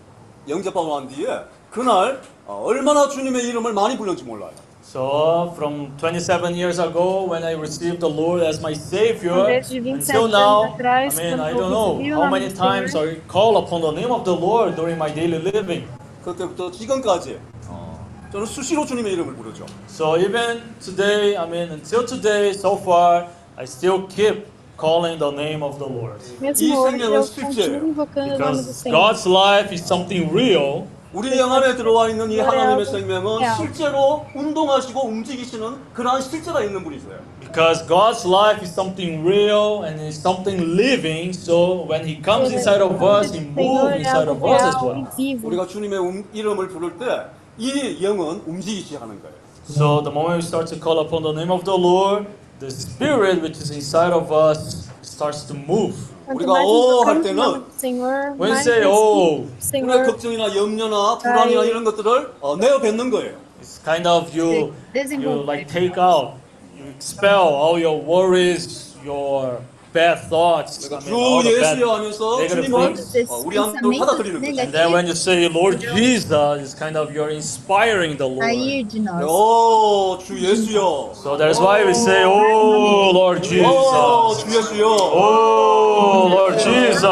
영접하고 난 뒤에 그날 어, 얼마나 주님의 이름을 많이 불렀는지 몰라요. So, from 27 years ago, when I received the Lord as my Savior, Então, desde 27 until now, anos atrás, I mean, quando I eu don't know recebi o how nome many do times Senhor. I call upon the name of the Lord during my daily living. 그때부터 지금까지 어, 저는 수시로 주님의 이름을 부르죠. So, even today, I mean, until today, so far, I still keep calling the name of the Lord. mesmo 이 hoje, 생명은 eu 실제예요. continuo invocando o nome do Because Senhor. God's life is something real. 우리 영 안에 들어와 있는 이 하나님의. 생명은. 실제로 운동하시고 움직이시는 그러한 실제가 있는 분이세요. Because God's life is something real and is something living, so when He comes inside of us, He moves inside of us as well. e. 우리가 주님의 음- 이름을 부를 때 이 영은 움직이기 시작하는 거예요. So the moment we start to call upon the name of the Lord, the Spirit which is inside of us starts to move. 우리가 mais 오할 invocamos o nome 때는 say esse oh, 우리의 걱정이나 염려나 불안이나. 이런 것들을 어, 내어 뱉는 거예요. it's kind of you, you like take out, you expel all your worries, your bad thoughts. I 그러니까 mean, all 주 the bad. 예수여 하면서 negative 주님을 things. 어, 우리 안으로 받아들이는 거죠. And then when you say Lord Jesus, it's kind of you're inspiring the Lord. Sair de nós. 오, 주 예수여. So that's why we say, Oh Lord 오, Jesus. 주 예수여. Oh Lord Jesus.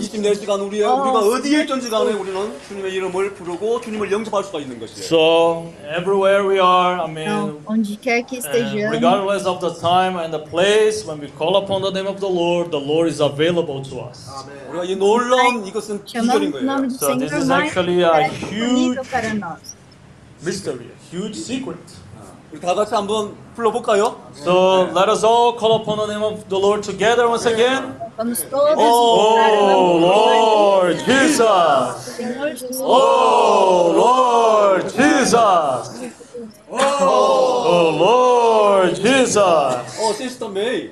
24시간 우리, 우리가 어디에 있든지 간에 우리는 주님의 이름을 부르고 주님을 영접할 수가 있는 것이에요. So everywhere we are, I mean, Então, onde quer que And estejamos, regardless of the time and the place, when we call upon the name of the Lord, the Lord is available to us. 우리가 이 놀라운 이것은 비결인 chamamos o nome 거예요. do So this Senhor is mais actually a é disponível huge- para nós. Mystery, a huge secret. 우리 다 같이 한번 불러볼까요? So let us all call upon the name of the Lord together once again. Vamos todos Oh invocar o nome do Lord Jesus! Senhor Jesus. Oh Lord Jesus! Oh Lord Jesus! 어, 시스터 메이.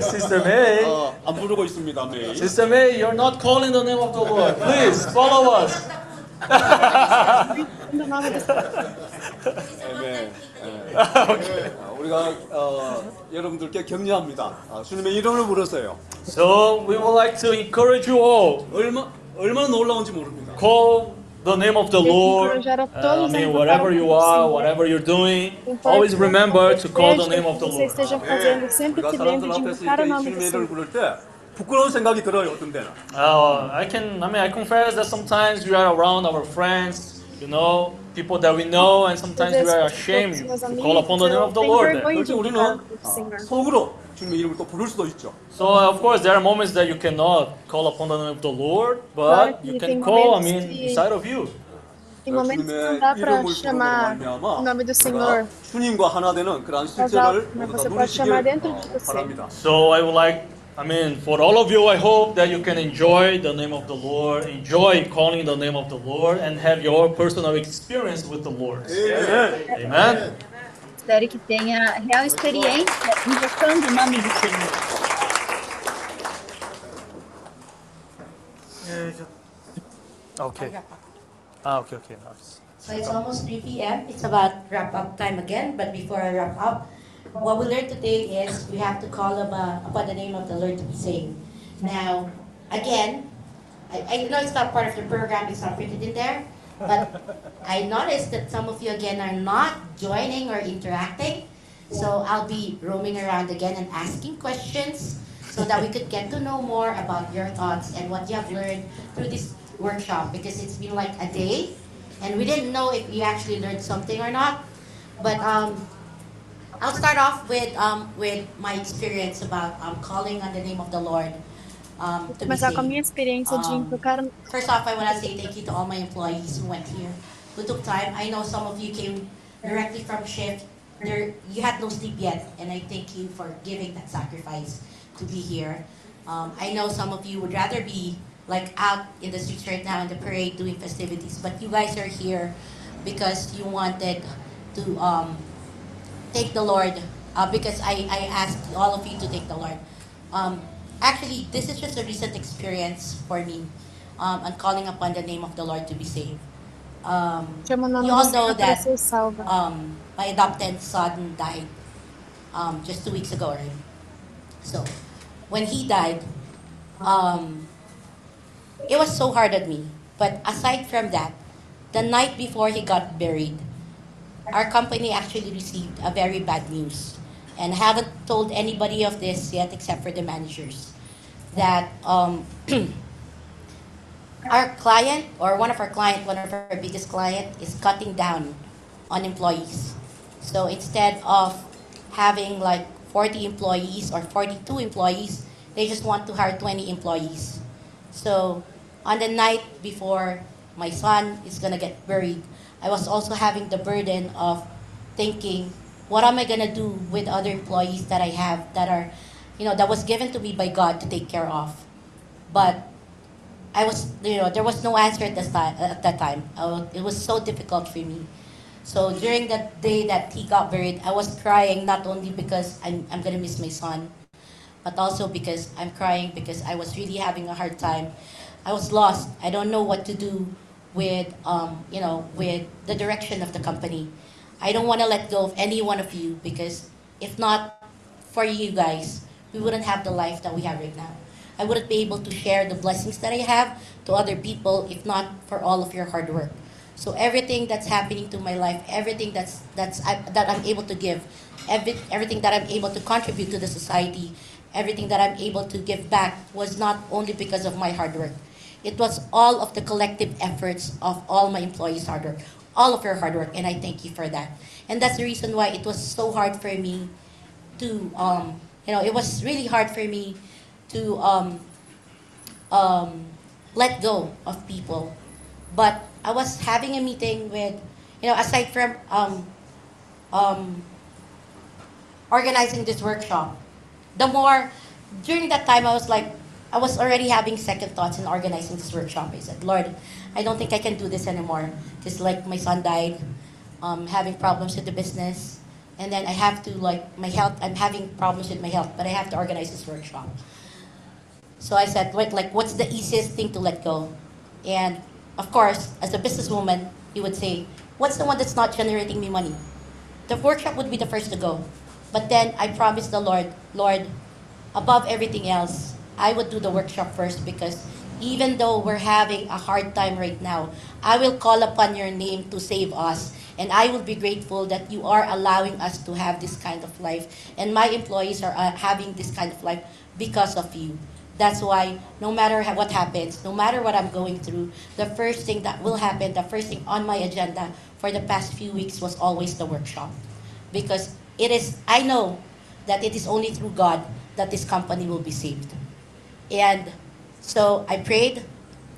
Sister May, 어, 안 부르고 있습니다, 메이. Sister May, you're not calling the name of the Lord. Please follow us. 네, 네. 어, 우리가 어, 여러분들께 격려합니다. 아, 주님의 이름을 부르세요. So we would like to encourage you all. 얼마 얼마나 놀라운지 모릅니다. Call the name of the Tem que Lord. encorajar a Uh, I todos a mean, invocar whatever o nome you do are, Senhor. whatever you're doing, Importa always o que remember to call the seja, name of the que você Lord. esteja fazendo, sempre 우리가 se lembre 사람들 de 앞에서 invocar o 이렇게 nome do 주님의 이름을 Senhor. 부를 때 부끄러운 생각이 들어요, 어떤 때는. Uh, I can, I mean, I confess that sometimes we are around our friends, you know, people that we know, and sometimes we are ashamed Meus to amigos, call upon the name eu of the tenho Lord. vergonha de 그렇지 우리는 invocar o 어, Senhor. 속으로 주님의 이름을 또 부를 수도 있죠. So of course there are moments that you cannot call upon the name of the Lord, Claro but que you tem can call, I momentos mean, que- inside of you. Tem momentos que não 주님의 dá para 이름을 chamar 부르는 o nome do 우리가 Senhor. 주님과 하나 되는 그러한 Mas, 실제를 mas 모두 다 você pode chamar 누리시길 dentro 어, de você. 바랍니다. So I would like, I mean, for all of you, I hope that you can enjoy the name of the Lord, enjoy calling the name of the Lord, and have your personal experience with the Lord. Amen. Espero que tenha real experiência invocando o nome do Senhor. Okay. Ah, okay, okay. Nice. So it's almost 3 p.m. It's about wrap up time again. But before I wrap up, what we learned today is we have to call up, uh, upon the name of the Lord to be saved. Now, again, I, I know it's not part of the program, it's not printed in there, but I noticed that some of you again are not joining or interacting. So I'll be roaming around again and asking questions so that we could get to know more about your thoughts and what you have learned through this workshop because it's been like a day and we didn't know if you actually learned something or not. But um, I'll start off with um, with my experience about um, calling on the name of the Lord um, to be Começar a minha experiência de Um, First off, I want to say thank you to all my employees who went here, who took time. I know some of you came directly from shift. There, you had no sleep yet, and I thank you for giving that sacrifice to be here. Um, I know some of you would rather be like out in the streets right now in the parade doing festivities, but you guys are here because you wanted to um, take the Lord, uh, because I, I asked all of you to take the Lord. Um, actually, this is just a recent experience for me um, on calling upon the name of the Lord to be saved. Um, chama o nome you all know that um, my adopted son died um, just two weeks ago, right? So, when he died, um, it was so hard on me. But aside from that, the night before he got buried, our company actually received a very bad news. And haven't told anybody of this yet except for the managers. That um, our client, or one of our client, one of our biggest client, is cutting down on employees. So instead of having like 40 employees or 42 employees, they just want to hire 20 employees. So on the night before my son is gonna get buried, I was also having the burden of thinking, what am I gonna do with other employees that I have that are, you know, that was given to me by God to take care of. But I was, you know, there was no answer at that time. At that time, it was so difficult for me. So during that day that he got buried, I was crying not only because I'm, I'm gonna miss my son, but also because I'm crying because I was really having a hard time. I was lost. I don't know what to do with, um, you know, with the direction of the company. I don't want to let go of any one of you because if not for you guys, we wouldn't have the life that we have right now. I wouldn't be able to share the blessings that I have to other people if not for all of your hard work. So everything that's happening to my life, everything that's that's I, that I'm able to give, every, everything that I'm able to contribute to the society, everything that I'm able to give back was not only because of my hard work. It was all of the collective efforts of all my employees' hard work, all of your hard work, and I thank you for that. And that's the reason why it was so hard for me to, um, you know, it was really hard for me to um, um, let go of people. But I was having a meeting with, you know, aside from um, um, organizing this workshop, the more, during that time, I was like, I was already having second thoughts in organizing this workshop. I said, Lord, I don't think I can do this anymore. Just like my son died, um, having problems with the business, and then I have to like my health. I'm having problems with my health, but I have to organize this workshop. So I said, wait, like, what's the easiest thing to let go? And of course, as a businesswoman, you would say, what's the one that's not generating me money? The workshop would be the first to go. But then I promised the Lord, Lord, above everything else, I would do the workshop first because even though we're having a hard time right now, I will call upon your name to save us. And I will be grateful that you are allowing us to have this kind of life. And my employees are uh, having this kind of life because of you. That's why no matter ha- what happens, no matter what I'm going through, the first thing that will happen, the first thing on my agenda for the past few weeks was always the workshop. Because it is, I know that it is only through God that this company will be saved. And so I prayed,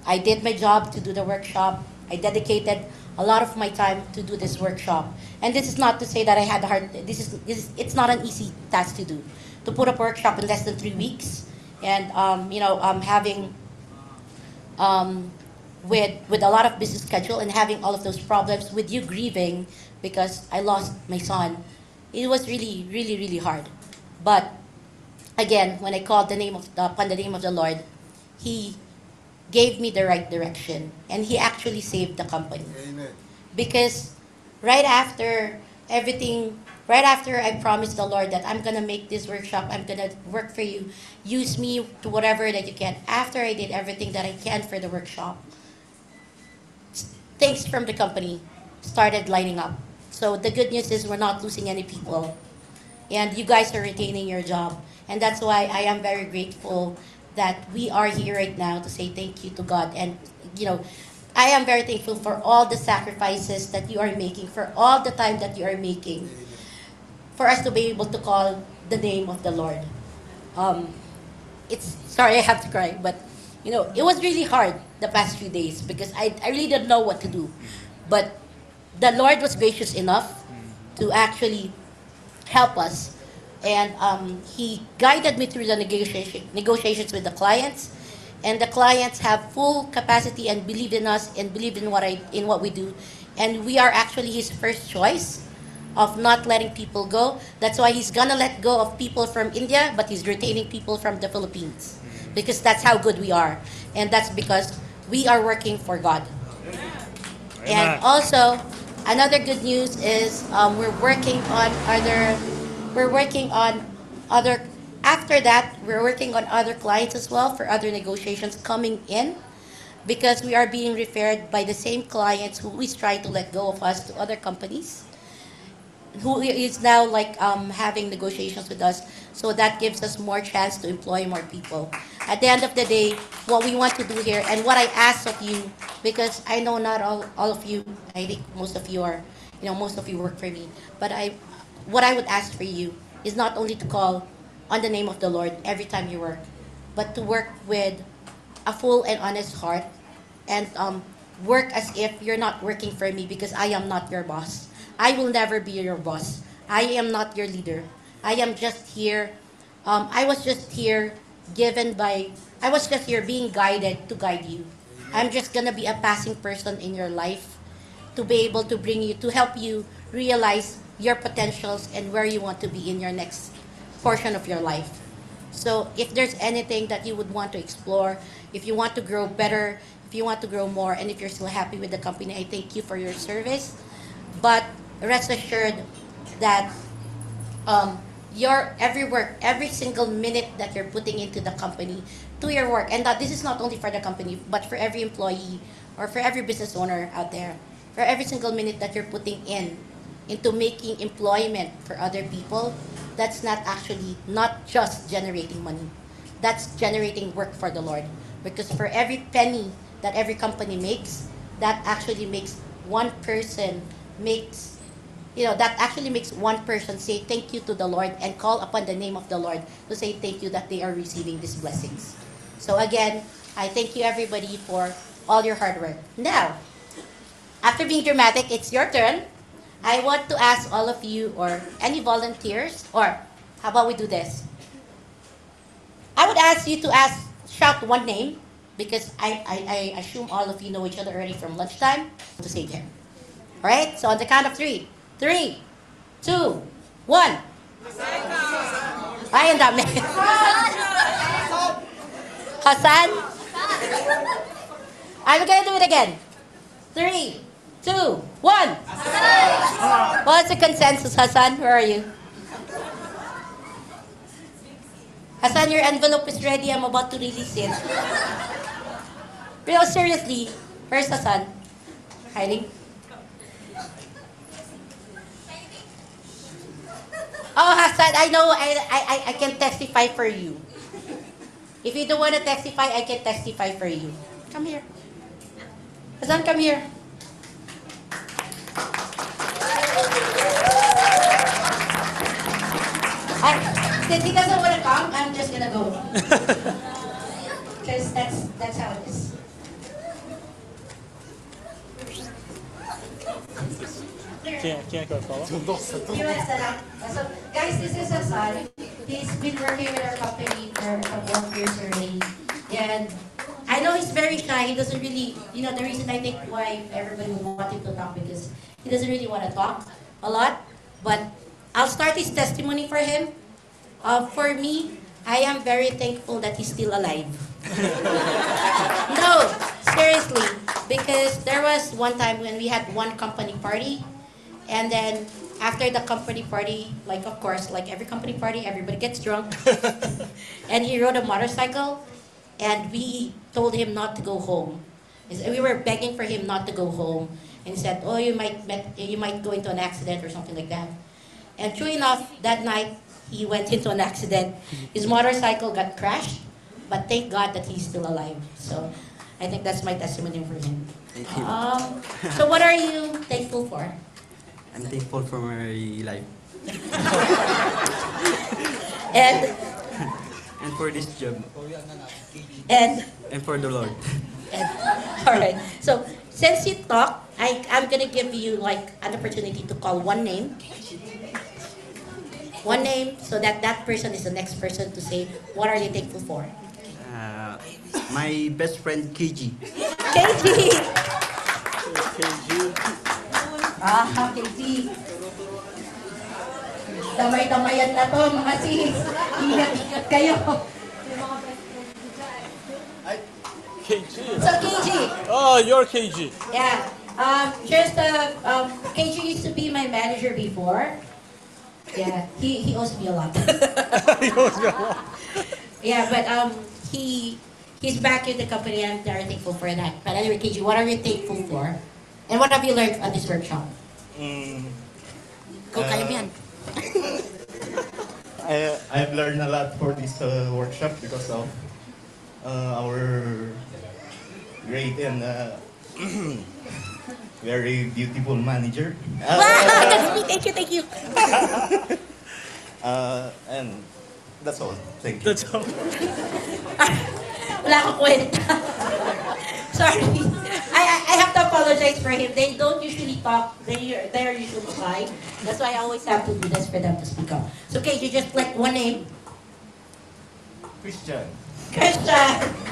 I did my job to do the workshop, I dedicated a lot of my time to do this workshop. And this is not to say that I had a hard, this is, this is it's not an easy task to do. To put up a workshop in less than three weeks, and um, you know um, having um, with with a lot of busy schedule and having all of those problems with you grieving because I lost my son, it was really really really hard. But again, when I called the name of the, upon the name of the Lord, He gave me the right direction, and He actually saved the company Amen. because right after everything right after I promised the Lord that I'm gonna make this workshop, I'm gonna work for you, use me to whatever that you can. After I did everything that I can for the workshop, things from the company started lining up. So the good news is we're not losing any people, and you guys are retaining your job, and that's why I am very grateful that we are here right now to say thank you to God, and you know. I am very thankful for all the sacrifices that you are making, for all the time that you are making, for us to be able to call the name of the Lord. Um, it's sorry I have to cry, but you know it was really hard the past few days because I, I really didn't know what to do, but the Lord was gracious enough to actually help us, and um, He guided me through the negotiation, negotiations with the clients, and the clients have full capacity and believe in us and believe in what I in what we do, and we are actually His first choice of not letting people go. That's why he's gonna let go of people from India, but he's retaining people from the Philippines. Because that's how good we are. And that's because we are working for God. And also, another good news is um, we're working on other, we're working on other, after that, we're working on other clients as well for other negotiations coming in because we are being referred by the same clients who is trying to let go of us to other companies who is now like um, having negotiations with us. So that gives us more chance to employ more people. At the end of the day, what we want to do here and what I ask of you, because I know not all, all of you, I think most of you are, you know, most of you work for me. But I, what I would ask for you is not only to call on the name of the Lord every time you work, but to work with a full and honest heart and um, work as if you're not working for me because I am not your boss. I will never be your boss. I am not your leader. I am just here. Um, I was just here given by, I was just here being guided to guide you. I'm just gonna be a passing person in your life to be able to bring you, to help you realize your potentials and where you want to be in your next portion of your life. So if there's anything that you would want to explore, if you want to grow better, if you want to grow more, and if you're still happy with the company, I thank you for your service. But rest assured that um, your every work, every single minute that you're putting into the company, to your work, and that this is not only for the company, but for every employee or for every business owner out there, for every single minute that you're putting in into making employment for other people, that's not actually not just generating money. That's generating work for the Lord. Because for every penny that every company makes, that actually makes one person makes you know that actually makes one person say thank you to the Lord and call upon the name of the Lord to say thank you that they are receiving these blessings. So again, I thank you everybody for all your hard work. Now, after being dramatic, it's your turn. I want to ask all of you or any volunteers or how about we do this? I would ask you to ask shout one name because I, I, I assume all of you know each other already from lunchtime to say there. All right? So on the count of three. Three, two, one. Ay, ang dami. Hassan? I'm gonna do it again. Three, two, one. What's the consensus, Hassan? Where are you? Hassan, your envelope is ready. I'm about to release it. Pero seriously, where's Hassan? Hiding? Oh, Hassan, I know, I, I, I can testify for you. If you don't want to testify, I can testify for you. Come here. Hassan, come here. I, since he doesn't want to come, I'm just gonna go. Because that's, that's how it is. Quem, quem é que vai falar? Nossa, todo You want to set up? So, guys, this is Hassan. He's been working with our company for a couple of years already. And I know he's very shy. He doesn't really, you know, the reason I think why everybody would want him to talk because he doesn't really want to talk a lot. But I'll start his testimony for him. Uh, for me, I am very thankful that he's still alive. no, seriously, because there was one time when we had one company party, and then after the company party, like of course, like every company party, everybody gets drunk. and he rode a motorcycle, and we told him not to go home. We were begging for him not to go home, and he said, "Oh, you might met, you might go into an accident or something like that." And true enough, that night he went into an accident. His motorcycle got crashed, but thank God that he's still alive. So, I think that's my testimony for him. Thank you. Um, so, what are you thankful for? I'm thankful for my life And and for this job and and for the Lord. And, all right. So since you talk, I I'm gonna give you like an opportunity to call one name. One name, so that that person is the next person to say what are you thankful for. Uh, my best friend KG. KG. Ah, KG. Damay-damayan na to, mga sis. Ingat-ingat kayo. KG. So KG, Oh, you're KG. Yeah. Um, just uh, um, KG used to be my manager before. Yeah, he, he owes me a lot. he owes me a lot. yeah, but um, he he's back in the company. I'm very thankful for that. But anyway, KG, what are you thankful for? And what have you learned at this workshop? Mm, Go Uh. I, I've learned a lot for this uh, workshop because of uh, our great and uh, very beautiful manager. thank you, thank you. Uh, and that's all. Thank you. That's all. Wala akong kwenta. Sorry. I, I I have to apologize for him. They don't usually talk. They they're usually shy. That's why I always have to do this for them to speak up. So okay, you just like one name. Christian. Christian.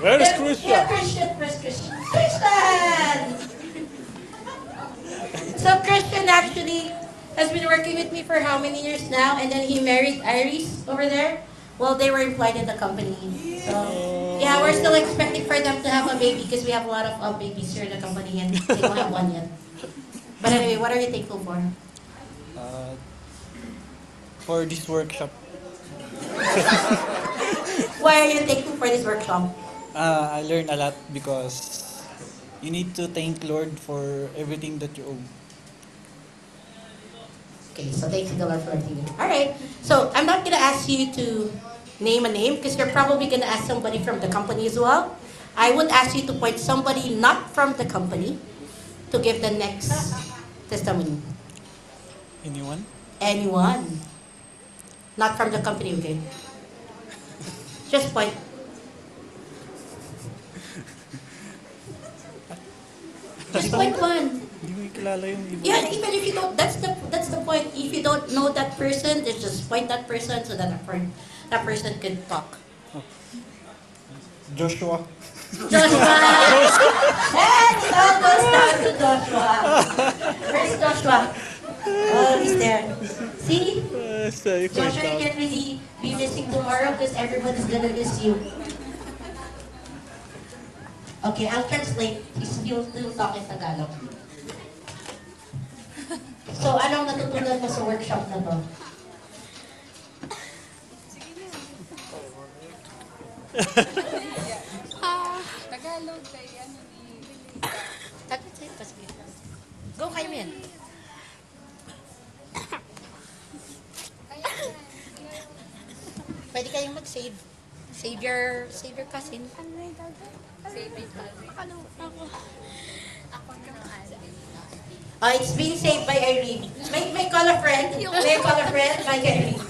Where is Yeah, Christian? Yeah, Christian. Where's Christian? Christian. So Christian actually has been working with me for how many years now? And then he married Iris over there. Well, they were employed in the company. So, yeah, we're still expecting for them to have a baby because we have a lot of uh, babies here in the company and they don't have one yet. But anyway, what are you thankful for? Uh, for this workshop, Why are you thankful for this workshop? Uh, I learned a lot because you need to thank Lord for everything that you own. Okay, so thank you, Lord, for everything. All right. So I'm not gonna ask you to name a name because you're probably gonna ask somebody from the company as well. I would ask you to point somebody not from the company to give the next testimony. Anyone? Anyone. Not from the company, okay? Just point. Just point one. Hindi ko kilala yung iba. Yeah, even if you don't, that's the that's the point. If you don't know that person, then just point that person so that that, per- that person can talk. Joshua. Joshua! and it all goes down to Joshua. Where's Joshua? Oh, he's there. See? Joshua, you can't really be missing tomorrow because everybody's gonna miss you. Okay, I'll translate. He's still, still talking Tagalog. So, anong natutunan mo sa workshop na to? Tagalog kay ano ni. Go, kayo yan. Pwede kayong mag-save. Save your, save your cousin. Ano yung Uh, it's being saved by Irene. May, may call a friend. May call a friend by Irene.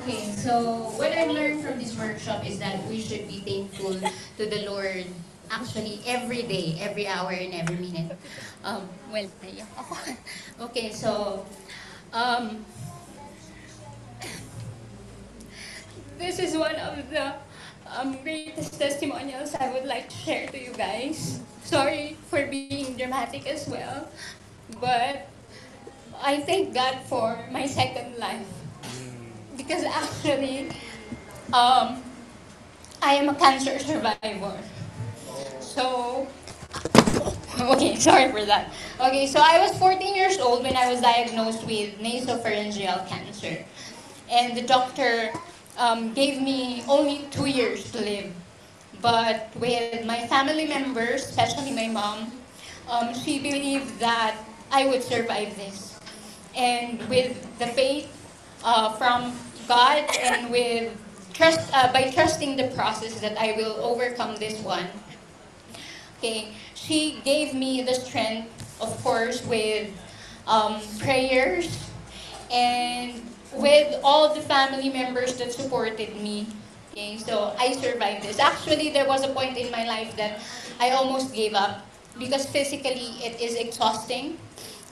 Okay, so what I learned from this workshop is that we should be thankful to the Lord actually every day, every hour, and every minute. Um, well. Okay, so um, this is one of the um, greatest testimonials I would like to share to you guys. Sorry for being dramatic as well, but I thank God for my second life because actually, um, I am a cancer survivor. So, okay, sorry for that. Okay, so I was 14 years old when I was diagnosed with nasopharyngeal cancer. And the doctor um, gave me only two years to live. But with my family members, especially my mom, um, she believed that I would survive this. And with the faith uh, from God and with trust, uh, by trusting the process that I will overcome this one, Okay, she gave me the strength, of course, with um, prayers and with all the family members that supported me. Okay, so I survived this. Actually, there was a point in my life that I almost gave up because physically it is exhausting.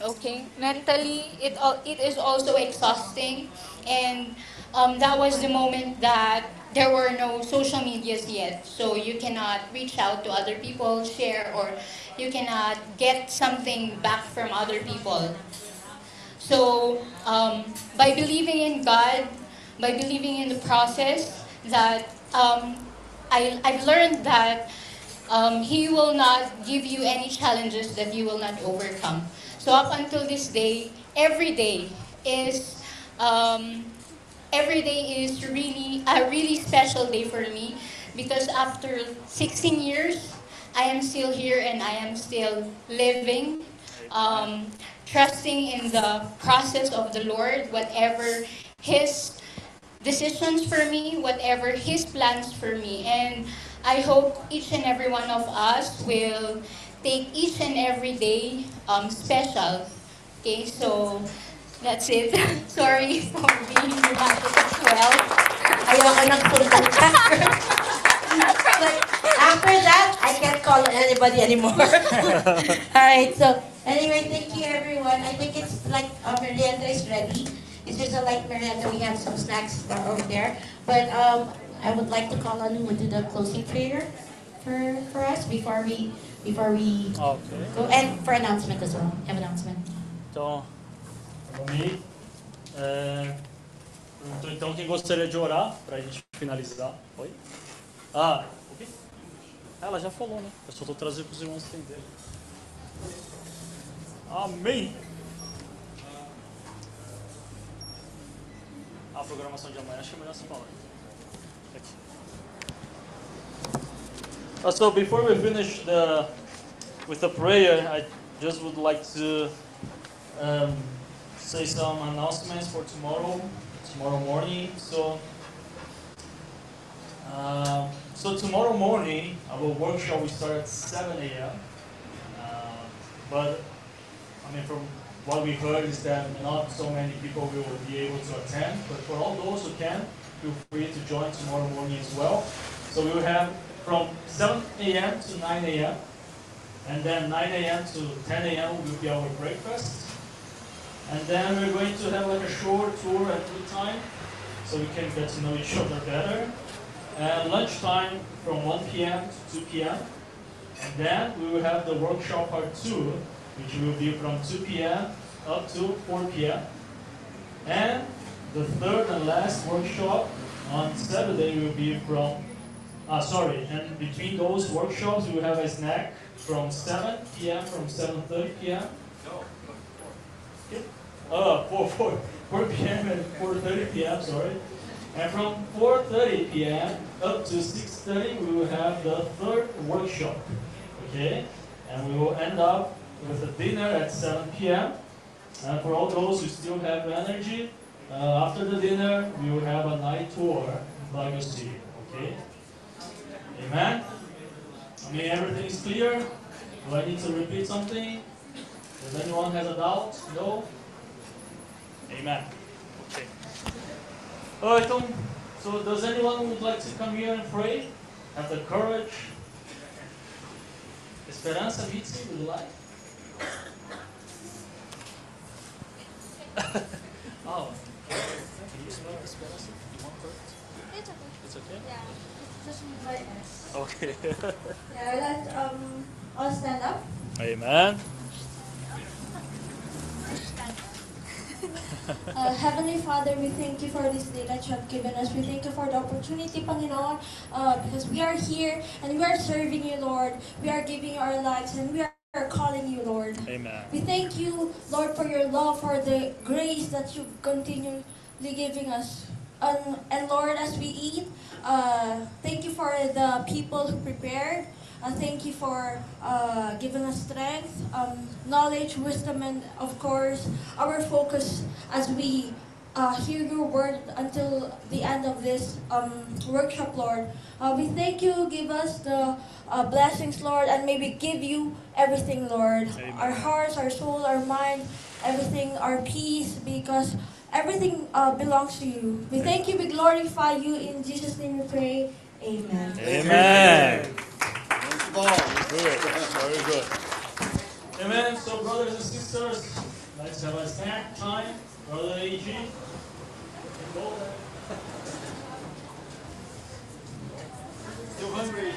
Okay, mentally it it is also exhausting, and um, that was the moment that there were no social medias yet, so you cannot reach out to other people, share, or you cannot get something back from other people. So, um, by believing in God, by believing in the process, that um, I, I've learned that um, He will not give you any challenges that you will not overcome. So, up until this day, every day is um, every day is really a really special day for me because after 16 years, I am still here and I am still living, um, trusting in the process of the Lord, whatever His decisions for me, whatever His plans for me. And I hope each and every one of us will take each and every day um, special. Okay, so that's it. Sorry for being dramatic as well. Ayoko sundan ka. Like, After that, I can't call anybody anymore. Alright, so anyway, thank you everyone. I think it's like uh, merienda is ready. It's just a light merienda. We have some snacks over there. But um, I would like to call on who would do the closing prayer for, for us before we before we Okay. go and for announcement as well. Have announcement. Então, vamos aí. É, então, então, quem gostaria de orar para a gente finalizar? Oi? Ah, o quê? Ela já falou, né? Eu só estou trazendo para os irmãos entenderem. A programação de amanhã, acho que é melhor falar. So before we finish the with the prayer, I just would like to um, say some announcements for tomorrow, tomorrow morning. So, uh, so tomorrow morning, our workshop will start at 7 a.m. Uh, but Mean, from what we heard is that not so many people will be able to attend. But for all those who can, feel free to join tomorrow morning as well. So we will have from 7 a.m. to 9 a.m. And then 9 a.m. to 10 a.m. will be our breakfast. And then we're going to have like a short tour at food time so we can get to know each other better. And lunchtime from 1 p.m. to 2 p.m. And then we will have the workshop part 2, which will be from 2 p.m. up to 4 p.m. And the third and last workshop on Saturday will be from, uh, sorry, and between those workshops we will have a snack from 7 p.m. from 7.30 p.m. Uh, 4, 4, 4 p.m. and 4.30 p.m., sorry. And from 4.30 p.m. up to 6.30, we will have the third workshop, okay? And we will end up with a dinner at 7 p.m. And for all those who still have energy, uh, after the dinner, we will have a night tour in Bible City, okay? Amen? I mean, everything is clear? Do I need to repeat something? Does anyone have a doubt? No? Amen. Okay. Uh, então, so does anyone would like to come here and pray? Have the courage? Esperança, Mitzi, would you like? Oh. Can you spell Esperança? You want first? It's okay. It's okay? Yeah. Just invite us. Okay. Yeah, let's um all stand up. Amen. Uh, Heavenly Father, we thank you for this day that you have given us. We thank you for the opportunity, Panginoon, uh, because we are here and we are serving you, Lord. We are giving our lives and we are are calling you, Lord. Amen. We thank you, Lord, for your love, for the grace that you've continually giving us. And, and Lord, as we eat, uh, thank you for the people who prepared. Uh, thank you for uh, giving us strength, um, knowledge, wisdom, and of course, our focus as we uh, hear your word until the end of this um, workshop, Lord. Uh, we thank you, give us the uh, blessings, Lord, and maybe give you everything, Lord. Our hearts, our soul, our mind, everything, our peace, because everything uh, belongs to you. We thank you, we glorify you. In Jesus' name we pray. Amen. Amen. Good. Very good. Amen. So, brothers and sisters, let's have a snack time. Brother AG. You're hungry.